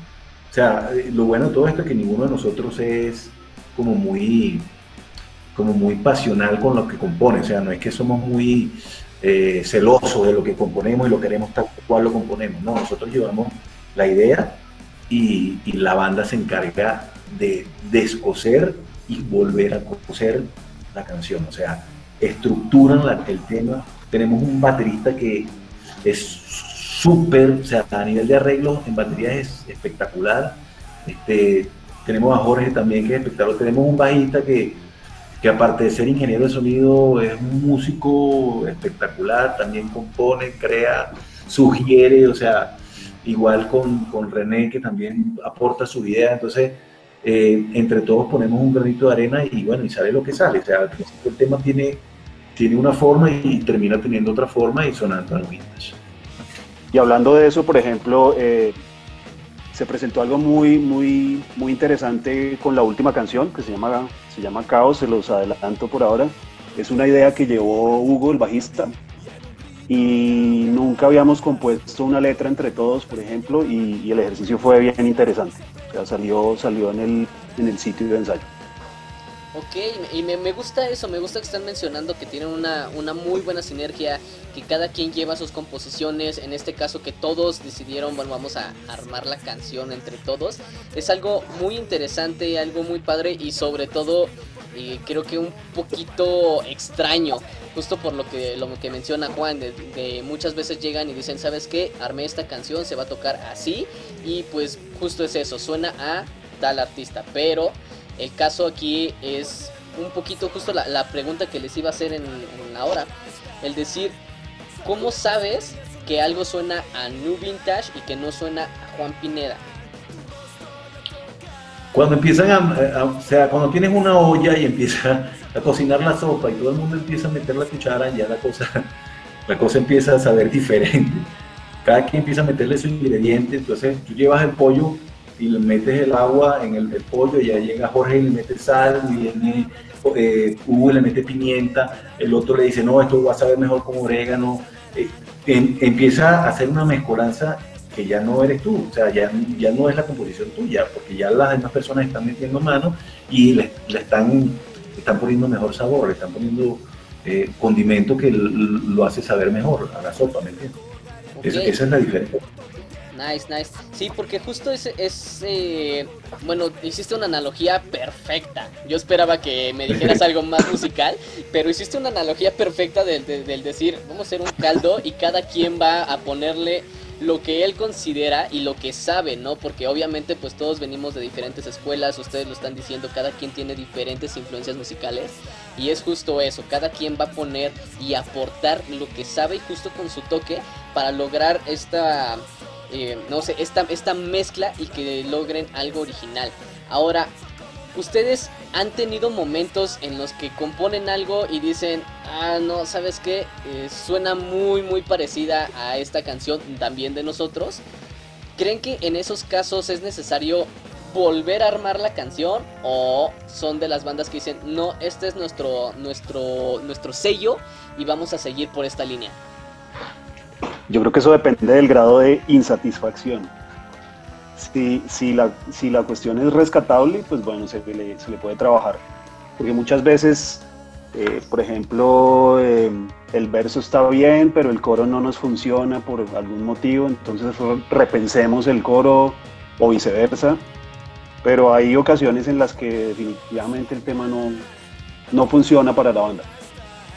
O sea, lo bueno de todo esto es que ninguno de nosotros es como muy como muy pasional con lo que compone, o sea, no es que somos muy celosos de lo que componemos y lo queremos tal cual lo componemos, no, nosotros llevamos la idea y, y la banda se encarga de descoser y volver a conocer la canción. O sea, estructuran el tema. Tenemos un baterista que es súper, o sea, a nivel de arreglo en batería es espectacular. Este, tenemos a Jorge también que es espectacular. Tenemos un bajista que, que aparte de ser ingeniero de sonido es un músico espectacular, también compone, crea, sugiere, o sea, igual con, con René que también aporta su idea. Entonces, eh, entre todos ponemos un granito de arena y bueno, y sale lo que sale. O sea, al principio el tema tiene, tiene una forma y termina teniendo otra forma y sonando al vintage. Y hablando de eso, por ejemplo, eh, se presentó algo muy, muy, muy interesante con la última canción que se llama, se llama Caos, se los adelanto por ahora. Es una idea que llevó Hugo, el bajista, y nunca habíamos compuesto una letra entre todos, por ejemplo, y, el ejercicio fue bien interesante. O sea, salió, salió en, el, en el sitio de ensayo. Ok, y me, me, gusta eso, me gusta que están mencionando que tienen una, una, muy buena sinergia, que cada quien lleva sus composiciones, en este caso que todos decidieron, bueno, vamos a armar la canción entre todos. Es algo muy interesante, algo muy padre y sobre todo y creo que un poquito extraño, justo por lo que, lo que menciona Juan, de, muchas veces llegan y dicen, ¿sabes qué? Armé esta canción, se va a tocar así, y pues justo es eso, suena a tal artista, pero el caso aquí es un poquito justo la, pregunta que les iba a hacer en, en hora, el decir, ¿cómo sabes que algo suena a New Vintage y que no suena a Juan Pineda? Cuando empiezan a, o sea, cuando tienes una olla y empieza a cocinar la sopa y todo el mundo empieza a meter la cuchara, ya la cosa, la cosa empieza a saber diferente. Cada quien empieza a meterle su ingrediente, entonces tú llevas el pollo y le metes el agua en el, pollo y ya llega Jorge y le mete sal, y viene eh, Hugo y le mete pimienta, el otro le dice, no, esto va a saber mejor con orégano. Eh, empieza a hacer una mezcolanza que ya no eres tú, o sea, ya, ya no es la composición tuya, porque ya las demás personas están metiendo mano y le, están, están poniendo mejor sabor, le están poniendo eh, condimento que lo hace saber mejor a la sopa, ¿me entiendes? esa es la diferencia. Nice, nice. Sí, porque justo es, es eh, bueno, hiciste una analogía perfecta. Yo esperaba que me dijeras algo más musical, pero hiciste una analogía perfecta del, del decir, vamos a hacer un caldo y cada quien va a ponerle lo que él considera y lo que sabe, ¿no? Porque obviamente pues todos venimos de diferentes escuelas, ustedes lo están diciendo, cada quien tiene diferentes influencias musicales y es justo eso, cada quien va a poner y aportar lo que sabe y justo con su toque para lograr esta, eh, no sé, esta, esta mezcla y que logren algo original. Ahora, ¿Ustedes han tenido momentos en los que componen algo y dicen, ah, no, ¿sabes qué? Eh, suena muy, muy parecida a esta canción también de nosotros? ¿Creen que en esos casos es necesario volver a armar la canción o son de las bandas que dicen, no, este es nuestro, nuestro, nuestro sello y vamos a seguir por esta línea? Yo creo que eso depende del grado de insatisfacción si, si, la, si la cuestión es rescatable, pues bueno, se le, se le puede trabajar. Porque muchas veces, eh, por ejemplo, eh, el verso está bien, pero el coro no nos funciona por algún motivo, entonces repensemos el coro o viceversa. Pero hay ocasiones en las que definitivamente el tema no, no funciona para la banda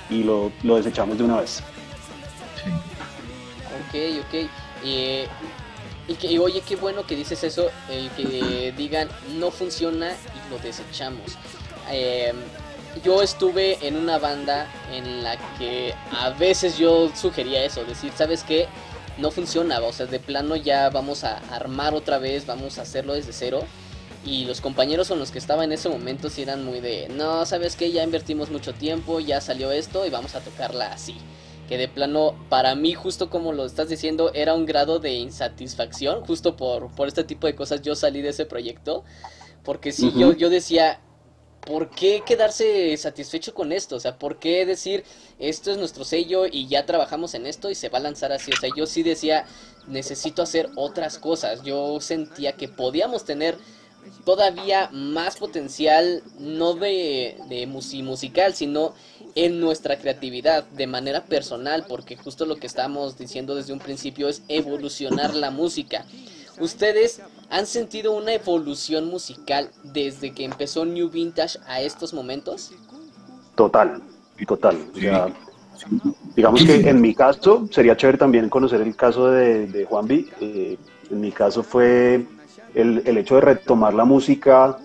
y lo, lo desechamos de una vez. Sí. Ok, ok. Eh, y que, oye, qué bueno que dices eso, el que digan no funciona y lo desechamos. Em, yo estuve en una banda en la que a veces yo sugería eso, decir, ¿sabes qué? No funciona, o sea, de plano ya vamos a armar otra vez, vamos a hacerlo desde cero. Y los compañeros con los que estaba en ese momento sí eran muy de, no, ¿sabes qué? Ya invertimos mucho tiempo, ya salió esto y vamos a tocarla así que de plano para mí justo como lo estás diciendo era un grado de insatisfacción justo por, por este tipo de cosas yo salí de ese proyecto porque si yo, yo decía ¿por qué quedarse satisfecho con esto? O sea, ¿por qué decir esto es nuestro sello y ya trabajamos en esto y se va a lanzar así? O sea, yo sí decía necesito hacer otras cosas yo sentía que podíamos tener todavía más potencial no de, de musical sino en nuestra creatividad de manera personal, porque justo lo que estamos diciendo desde un principio es evolucionar la música. ¿ustedes han sentido una evolución musical desde que empezó New Vintage a estos momentos? Total, total. digamos que en mi caso, sería chévere también conocer el caso de, Juan B. Eh, en mi caso fue el, el, hecho de retomar la música,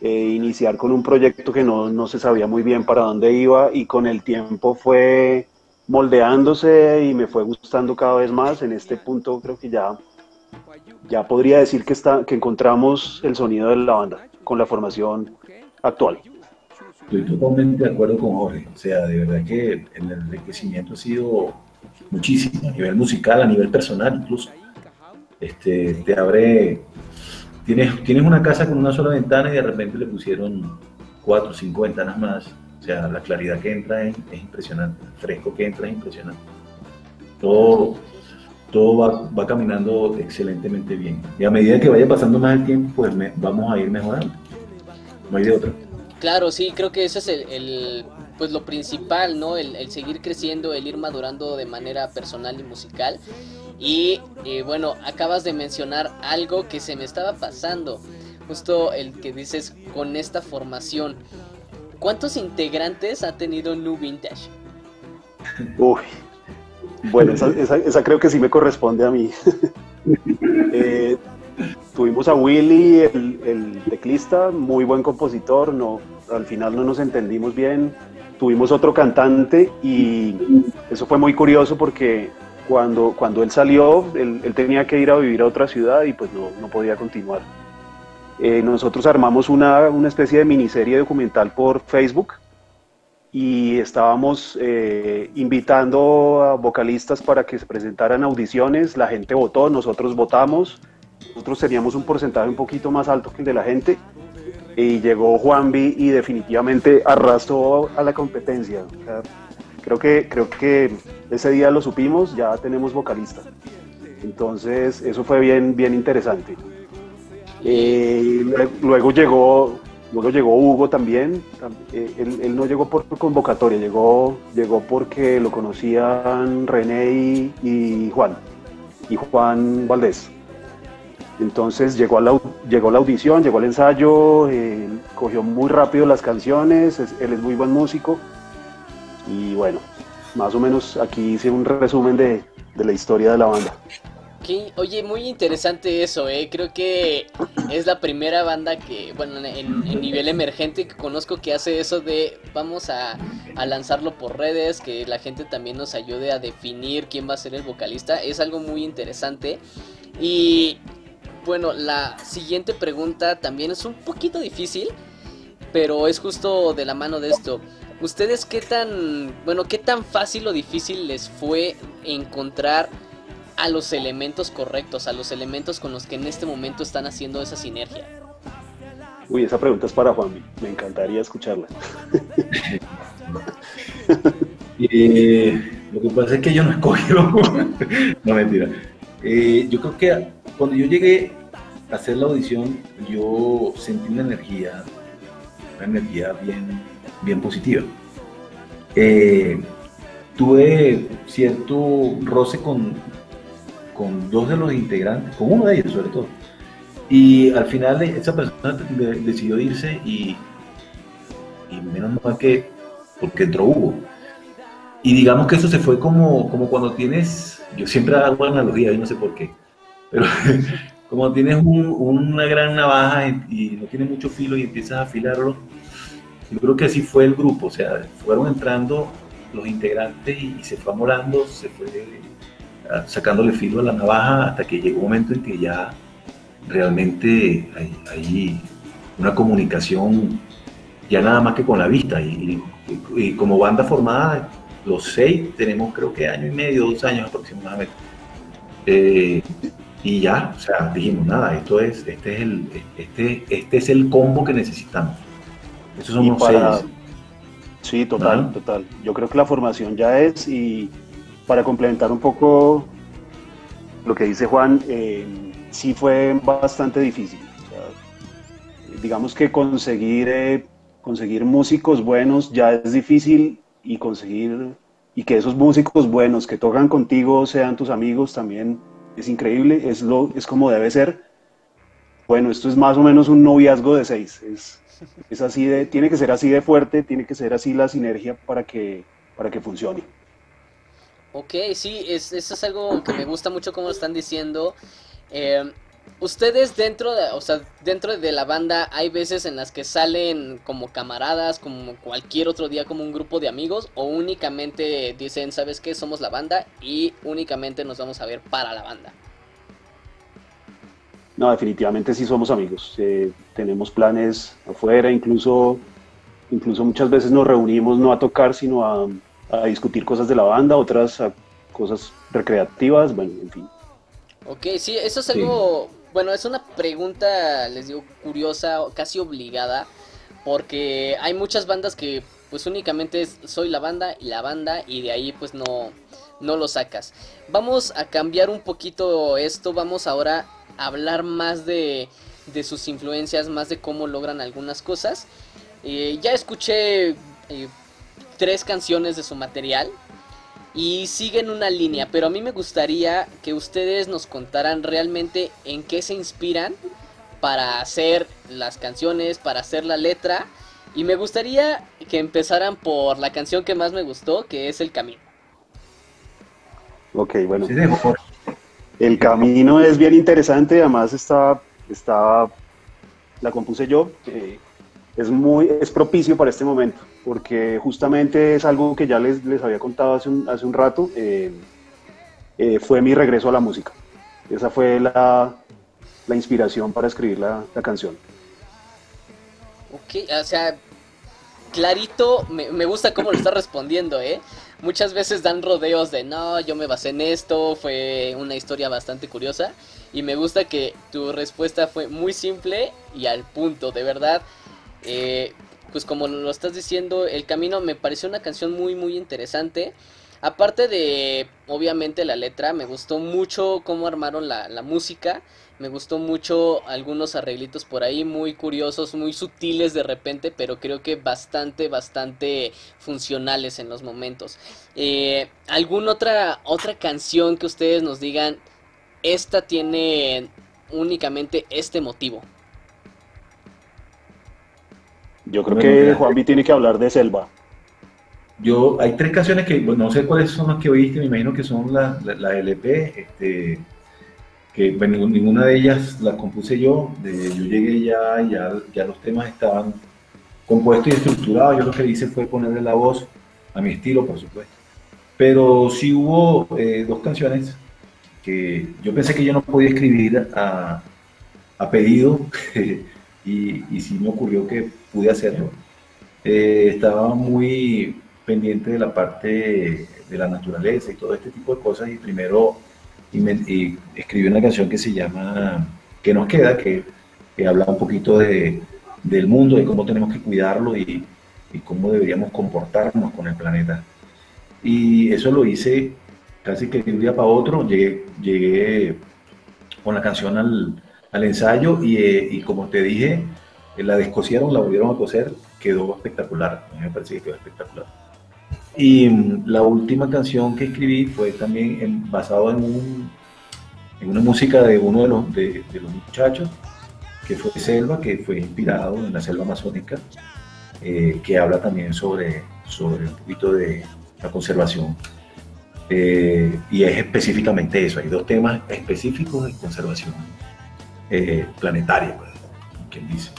eh, iniciar con un proyecto que no, no se sabía muy bien para dónde iba y con el tiempo fue moldeándose y me fue gustando cada vez más. En este punto creo que ya, ya podría decir que, está, que encontramos el sonido de la banda con la formación actual. Estoy totalmente de acuerdo con Jorge. O sea, de verdad que el enriquecimiento ha sido muchísimo, a nivel musical, a nivel personal incluso. Este, te abre, tienes, tienes una casa con una sola ventana y de repente le pusieron cuatro o cinco ventanas más o sea, la claridad que entra es, impresionante, el fresco que entra es impresionante. Todo, todo va, va, caminando excelentemente bien. Y a medida que vaya pasando más el tiempo, pues vamos a ir mejorando. No hay de otra. Claro, sí, creo que eso es el, pues lo principal, ¿no? El, seguir creciendo, el ir madurando de manera personal y musical. Y eh, bueno, acabas de mencionar algo que se me estaba pasando, justo el que dices con esta formación. ¿Cuántos integrantes ha tenido New Vintage? Uy, bueno, esa, creo que sí me corresponde a mí. Eh, tuvimos a Willy, el, teclista, muy buen compositor, no, al final no nos entendimos bien. Tuvimos otro cantante y eso fue muy curioso porque cuando, cuando él salió, él, tenía que ir a vivir a otra ciudad y pues no, no podía continuar. Eh, nosotros armamos una, una, especie de miniserie documental por Facebook y estábamos eh, invitando a vocalistas para que se presentaran audiciones, la gente votó, nosotros votamos, nosotros teníamos un porcentaje un poquito más alto que el de la gente y llegó Juanvi y definitivamente arrastró a la competencia. Creo, que, creo que ese día lo supimos, ya tenemos vocalista. Entonces eso fue bien, bien interesante. Eh, luego llegó luego llegó Hugo también. Eh, él, no llegó por convocatoria, llegó, llegó porque lo conocían René y, Juan, y Juan Valdés. Entonces llegó, la, llegó la audición, llegó al ensayo, eh, cogió muy rápido las canciones, él es muy buen músico. Y bueno, más o menos aquí hice un resumen de la historia de la banda oye, muy interesante eso, ¿eh? Creo que es la primera banda que, bueno, en, nivel emergente que conozco que hace eso de vamos a, lanzarlo por redes, que la gente también nos ayude a definir quién va a ser el vocalista. Es algo muy interesante. Y bueno, la siguiente pregunta también es un poquito difícil, pero es justo de la mano de esto. ¿Ustedes qué tan, bueno, qué tan fácil o difícil les fue encontrar a los elementos correctos, a los elementos con los que en este momento están haciendo esa sinergia? Uy, esa pregunta es para Juan, me encantaría escucharla. Eh, lo que pasa es que yo no escogí. no, mentira. Eh, yo creo que cuando yo llegué a hacer la audición, yo sentí una energía, una energía bien, bien positiva. Eh, tuve cierto roce con, con dos de los integrantes, con uno de ellos sobre todo. Y al final esa persona decidió irse y, y menos mal que, porque entró Hugo. Y digamos que eso se fue como, como cuando tienes, yo siempre hago analogía y no sé por qué, pero como tienes una gran navaja y, no tiene mucho filo y empiezas a afilarlo, yo creo que así fue el grupo, o sea, fueron entrando los integrantes y, se fue amolando, se fue sacándole filo a la navaja hasta que llegó un momento en que ya realmente hay, una comunicación ya nada más que con la vista. Y, como banda formada, los seis tenemos creo que año y medio, dos años aproximadamente. Eh, y ya, o sea, dijimos nada, esto es, este es el, este, este es el combo que necesitamos. Esos somos seis. Sí, total, total. Yo creo que la formación ya es y para complementar un poco lo que dice Juan, eh, sí fue bastante difícil. digamos que conseguir, eh, conseguir músicos buenos ya es difícil y conseguir y que esos músicos buenos que tocan contigo sean tus amigos también es increíble, es, lo, es como debe ser. Bueno, esto es más o menos un noviazgo de seis. Es, es así de, tiene que ser así de fuerte, tiene que ser así la sinergia para que, para que funcione. Ok, sí, es, eso es algo que me gusta mucho como lo están diciendo. Eh, ustedes dentro de, o sea, dentro de la banda hay veces en las que salen como camaradas, como cualquier otro día como un grupo de amigos o únicamente dicen, ¿sabes qué? Somos la banda y únicamente nos vamos a ver para la banda. No, definitivamente sí somos amigos. Eh, tenemos planes afuera, incluso, incluso muchas veces nos reunimos no a tocar, sino a, a discutir cosas de la banda, otras a cosas recreativas, bueno, en fin. Ok, sí, eso es algo, bueno, es una pregunta, les digo, curiosa, casi obligada, porque hay muchas bandas que pues únicamente es, soy la banda y la banda y de ahí pues no, no lo sacas. Vamos a cambiar un poquito esto, vamos ahora hablar más de, de sus influencias, más de cómo logran algunas cosas. Eh, ya escuché eh, tres canciones de su material y siguen una línea, pero a mí me gustaría que ustedes nos contaran realmente en qué se inspiran para hacer las canciones, para hacer la letra. Y me gustaría que empezaran por la canción que más me gustó, que es El Camino. Ok, bueno. El Camino es bien interesante, además está, está la compuse yo. Eh, es muy es propicio para este momento, porque justamente es algo que ya les, les había contado hace un, hace un rato, eh, eh, fue mi regreso a la música. Esa fue la, la inspiración para escribir la, la, canción. Ok, o sea, clarito, me, me gusta cómo lo está respondiendo, ¿eh? Muchas veces dan rodeos de, no, yo me basé en esto, fue una historia bastante curiosa. Y me gusta que tu respuesta fue muy simple y al punto, de verdad eh, pues como lo estás diciendo, El Camino me pareció una canción muy muy interesante. Aparte de, obviamente, la letra, me gustó mucho cómo armaron la, la, música. Me gustó mucho algunos arreglitos por ahí, muy curiosos, muy sutiles de repente, pero creo que bastante, bastante funcionales en los momentos. Eh, ¿Alguna otra, otra canción que ustedes nos digan, esta tiene únicamente este motivo? Yo creo que Juanvi tiene que hablar de Selva. Yo, hay tres canciones que, bueno, no sé cuáles son las que oíste, me imagino que son la, la, LP, este, que bueno, ninguna de ellas las compuse yo, yo llegué ya, ya, ya los temas estaban compuestos y estructurados, yo lo que hice fue ponerle la voz a mi estilo, por supuesto. Pero sí hubo eh, dos canciones que yo pensé que yo no podía escribir a, a pedido, y, y sí me ocurrió que pude hacerlo. Eh, estaba muy pendiente de la parte de la naturaleza y todo este tipo de cosas y primero y me, y escribí una canción que se llama ¿Qué nos queda? que, que habla un poquito de, del mundo, de cómo tenemos que cuidarlo y, y, cómo deberíamos comportarnos con el planeta. Y eso lo hice casi que de un día para otro, llegué, llegué con la canción al, al ensayo y, eh, y como te dije, la descosieron, la volvieron a coser, quedó espectacular, me parece que quedó espectacular. Y mm, la última canción que escribí fue también en, basado en, un, en, una música de uno de los, de, los muchachos, que fue Selva, que fue inspirado en la selva amazónica, eh, que habla también sobre, sobre un poquito de la conservación. Eh, y es específicamente eso, hay dos temas específicos de conservación eh, planetaria, pues, quien dice.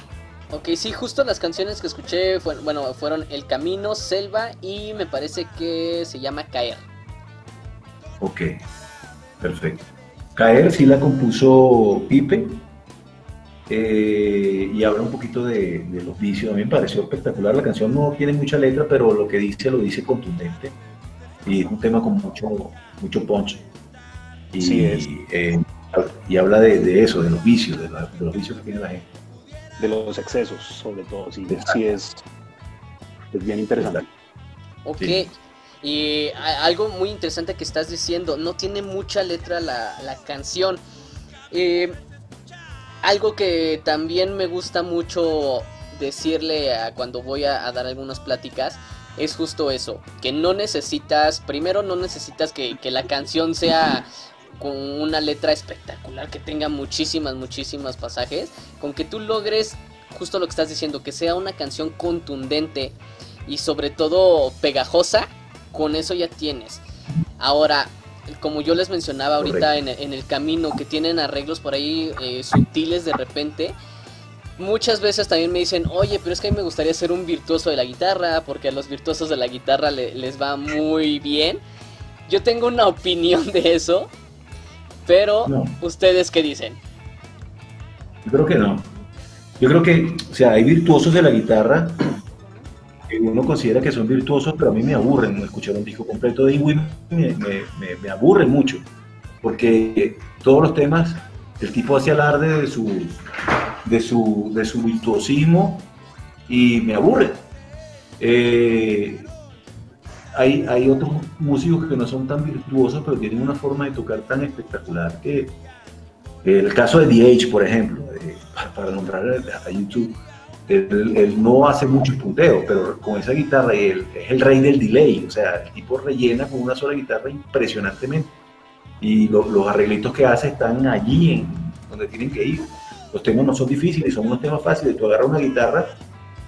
Ok, sí, justo las canciones que escuché fueron, bueno, fueron El Camino, Selva y me parece que se llama Caer. Ok, perfecto. Caer sí la compuso Pipe eh, y habla un poquito de, de, los vicios. A mí me pareció espectacular. La canción no tiene mucha letra, pero lo que dice lo dice contundente y es un tema con mucho, mucho punch. Y, sí es. Eh, y habla de, de, eso, de los vicios, de, la, de los vicios que tiene la gente de los excesos, sobre todo. Sí, sí es, es bien interesante. Ok. Sí. Y algo muy interesante que estás diciendo, no tiene mucha letra la, la canción. Eh, algo que también me gusta mucho decirle a cuando voy a, a, dar algunas pláticas es justo eso, que no necesitas, primero no necesitas que, que la canción sea con una letra espectacular que tenga muchísimas, muchísimas pasajes, con que tú logres justo lo que estás diciendo, que sea una canción contundente y sobre todo pegajosa, con eso ya tienes. Ahora, como yo les mencionaba ahorita en, el camino, que tienen arreglos por ahí eh, sutiles de repente, muchas veces también me dicen, oye, pero es que a mí me gustaría ser un virtuoso de la guitarra, porque a los virtuosos de la guitarra les va muy bien. Yo tengo una opinión de eso, pero ¿ustedes qué dicen? Yo creo que no. Yo creo que, o sea, hay virtuosos de la guitarra que uno considera que son virtuosos, pero a mí me aburren. Escuchar un disco completo de Iwi me, me, me, aburre mucho, porque todos los temas, el tipo hace alarde de su, de su, de su virtuosismo y me aburre. Eh, hay, hay, otros músicos que no son tan virtuosos, pero tienen una forma de tocar tan espectacular que el caso de The por ejemplo, para, nombrar a YouTube, él, no hace muchos punteos, pero con esa guitarra él, es el rey del delay, o sea, el tipo rellena con una sola guitarra impresionantemente. Y los arreglitos que hace están allí en donde tienen que ir. Los temas no son difíciles, son unos temas fáciles. Tú agarras una guitarra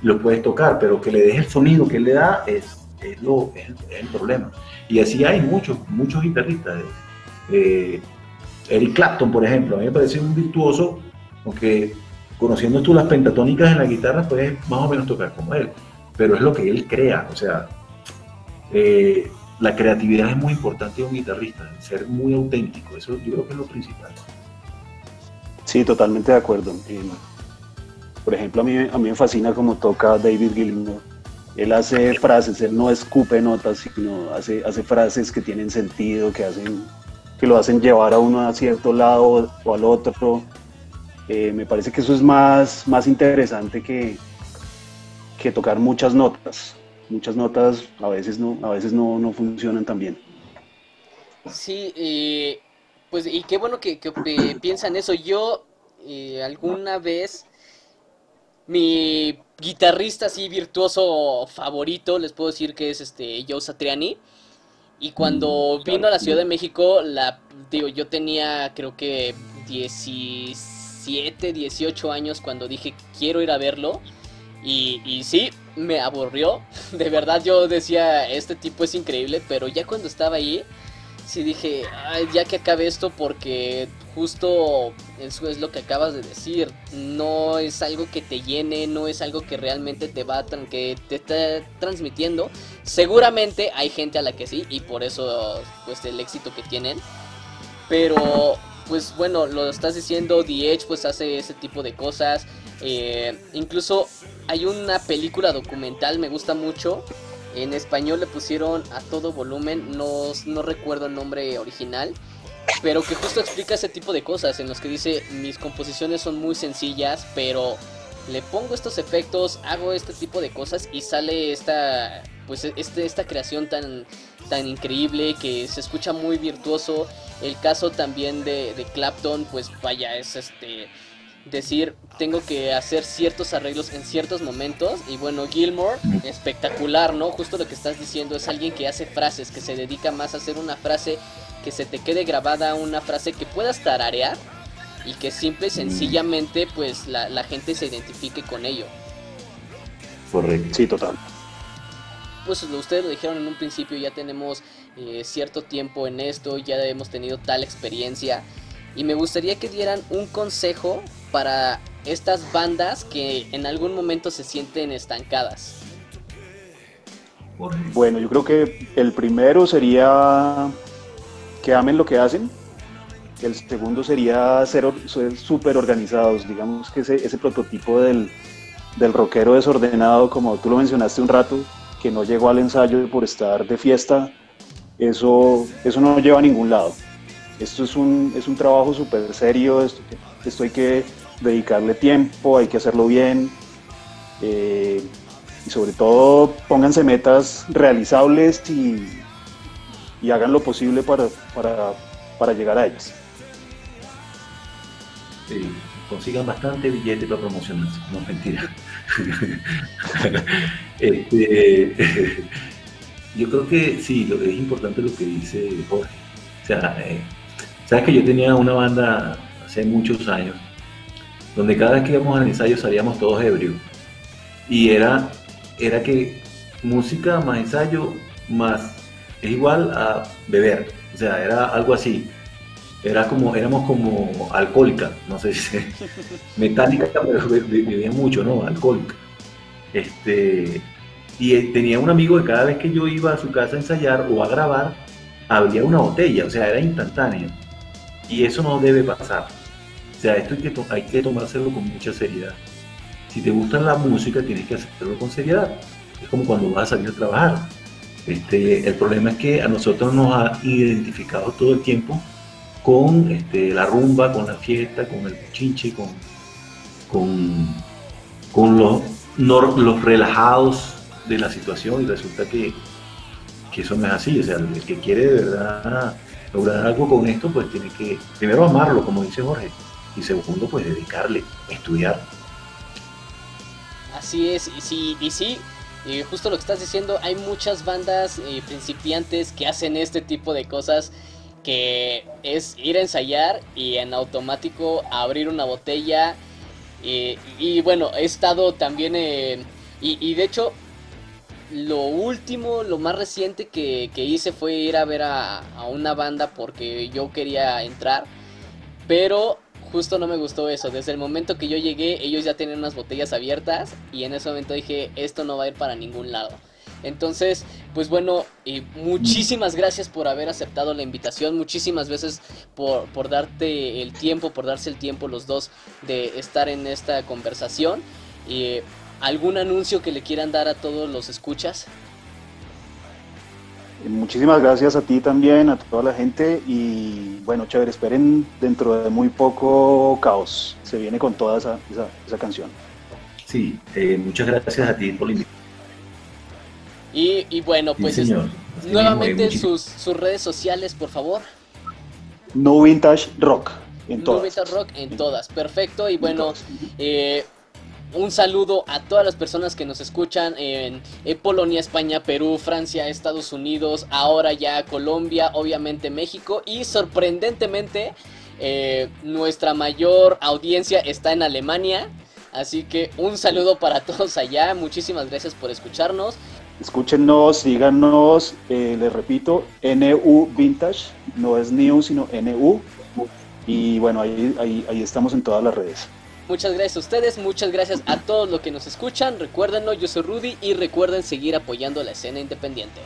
y lo puedes tocar, pero que le des el sonido que él le da es, es, lo, es, el problema. Y así hay muchos, muchos guitarristas. Eh, Eric Clapton, por ejemplo, a mí me parece un virtuoso, aunque conociendo tú las pentatónicas en la guitarra, puedes más o menos tocar como él, pero es lo que él crea, o sea, eh, la creatividad es muy importante en un guitarrista, ser muy auténtico, eso yo creo que es lo principal. Sí, totalmente de acuerdo. por ejemplo, a mí, a mí me fascina cómo toca David Gilmour. Él hace frases, él no escupe notas, sino hace, frases que tienen sentido, que hacen que lo hacen llevar a uno a cierto lado o al otro. Eh, me parece que eso es más, más interesante que, que tocar muchas notas. Muchas notas a veces no, a veces no, no funcionan tan bien. Sí, pues y qué bueno que, que piensan eso. Yo eh, alguna vez mi guitarrista así virtuoso favorito, les puedo decir que es este Joe Satriani. Y cuando mm, vino a la Ciudad de México, la, digo, yo tenía creo que 17, 18 años cuando dije quiero ir a verlo. Y, y sí, me aburrió. De verdad yo decía, este tipo es increíble, pero ya cuando estaba ahí, sí dije, ya que acabe esto porque justo eso es lo que acabas de decir. No es algo que te llene, no es algo que realmente te va a que te está transmitiendo. Seguramente hay gente a la que sí y por eso pues el éxito que tienen. Pero pues bueno, lo estás diciendo, The Edge pues hace ese tipo de cosas. Eh, incluso hay una película documental, me gusta mucho, en español le pusieron a todo volumen, no, no recuerdo el nombre original, pero que justo explica ese tipo de cosas, en los que dice mis composiciones son muy sencillas, pero le pongo estos efectos, hago este tipo de cosas y sale esta, pues este, esta creación tan, tan increíble que se escucha muy virtuoso. El caso también de, de Clapton, pues vaya, es este decir tengo que hacer ciertos arreglos en ciertos momentos y bueno Gilmore espectacular no justo lo que estás diciendo es alguien que hace frases que se dedica más a hacer una frase que se te quede grabada una frase que puedas tararear y que simple y sencillamente pues la, gente se identifique con ello. Correcto. Sí total. Pues ustedes lo dijeron en un principio ya tenemos eh, cierto tiempo en esto ya hemos tenido tal experiencia y me gustaría que dieran un consejo para estas bandas que en algún momento se sienten estancadas? Bueno, yo creo que el primero sería que amen lo que hacen. El segundo sería ser súper organizados. Digamos que ese, ese prototipo del, del rockero desordenado, como tú lo mencionaste un rato, que no llegó al ensayo por estar de fiesta, eso, eso no lleva a ningún lado. Esto es un, es un trabajo súper serio, esto, esto hay que dedicarle tiempo, hay que hacerlo bien. Eh, y sobre todo pónganse metas realizables y, y hagan lo posible para, para, llegar a ellas. Sí, consigan bastante billete para promocionarse, no mentira. Este, yo creo que sí, es importante lo que dice Jorge. O sea, eh, Sabes que yo tenía una banda hace muchos años, donde cada vez que íbamos al ensayo salíamos todos ebrios. Y era, era que música más ensayo más es igual a beber. O sea, era algo así. Era como, éramos como alcohólica, no sé si metálica, pero bebía mucho, ¿no? Alcohólica. Este, y eh, tenía un amigo que cada vez que yo iba a su casa a ensayar o a grabar, había una botella, o sea, era instantáneo. Y eso no debe pasar. O sea, esto hay que, hay que tomárselo con mucha seriedad. Si te gusta la música, tienes que hacerlo con seriedad. Es como cuando vas a salir a trabajar. Este, el problema es que a nosotros nos ha identificado todo el tiempo con este, la rumba, con la fiesta, con el chinche, con, con, con los, los relajados de la situación y resulta que, que eso no es así. O sea, el que quiere de verdad lograr algo con esto, pues tiene que primero amarlo, como dice Jorge, y segundo, pues dedicarle, estudiar. Así es, y sí, y sí, y justo lo que estás diciendo, hay muchas bandas eh, principiantes que hacen este tipo de cosas que es ir a ensayar y en automático abrir una botella. y bueno, he estado también en... Y, de hecho, lo último, lo más reciente que, hice fue ir a ver a, a, una banda porque yo quería entrar. Pero justo no me gustó eso. Desde el momento que yo llegué, ellos ya tenían unas botellas abiertas y en ese momento dije, esto no va a ir para ningún lado. Entonces, pues bueno, muchísimas gracias por haber aceptado la invitación, muchísimas veces por, por darte el tiempo, por darse el tiempo los dos de estar en esta conversación. Y, ¿Algún anuncio que le quieran dar a todos los escuchas? Muchísimas gracias a ti también, a toda la gente y bueno, chévere, esperen dentro de muy poco caos. Se viene con toda esa, esa, canción. Sí, eh, muchas gracias a ti por la invitación. Y, bueno, pues nuevamente sus, sus redes sociales, por favor. No Vintage Rock. En no Vintage Rock en todas, perfecto. Y bueno, eh, un saludo a todas las personas que nos escuchan en, Polonia, España, Perú, Francia, Estados Unidos, ahora ya Colombia, obviamente México y sorprendentemente eh, nuestra mayor audiencia está en Alemania. Así que un saludo para todos allá, muchísimas gracias por escucharnos. Escúchenos, síganos, eh, les repito, NU Vintage, no es New, sino NU. Y bueno, ahí, ahí, ahí estamos en todas las redes. Muchas gracias a ustedes, muchas gracias a todos los que nos escuchan. Recuérdenlo, yo soy Rudy y recuerden seguir apoyando la escena independiente.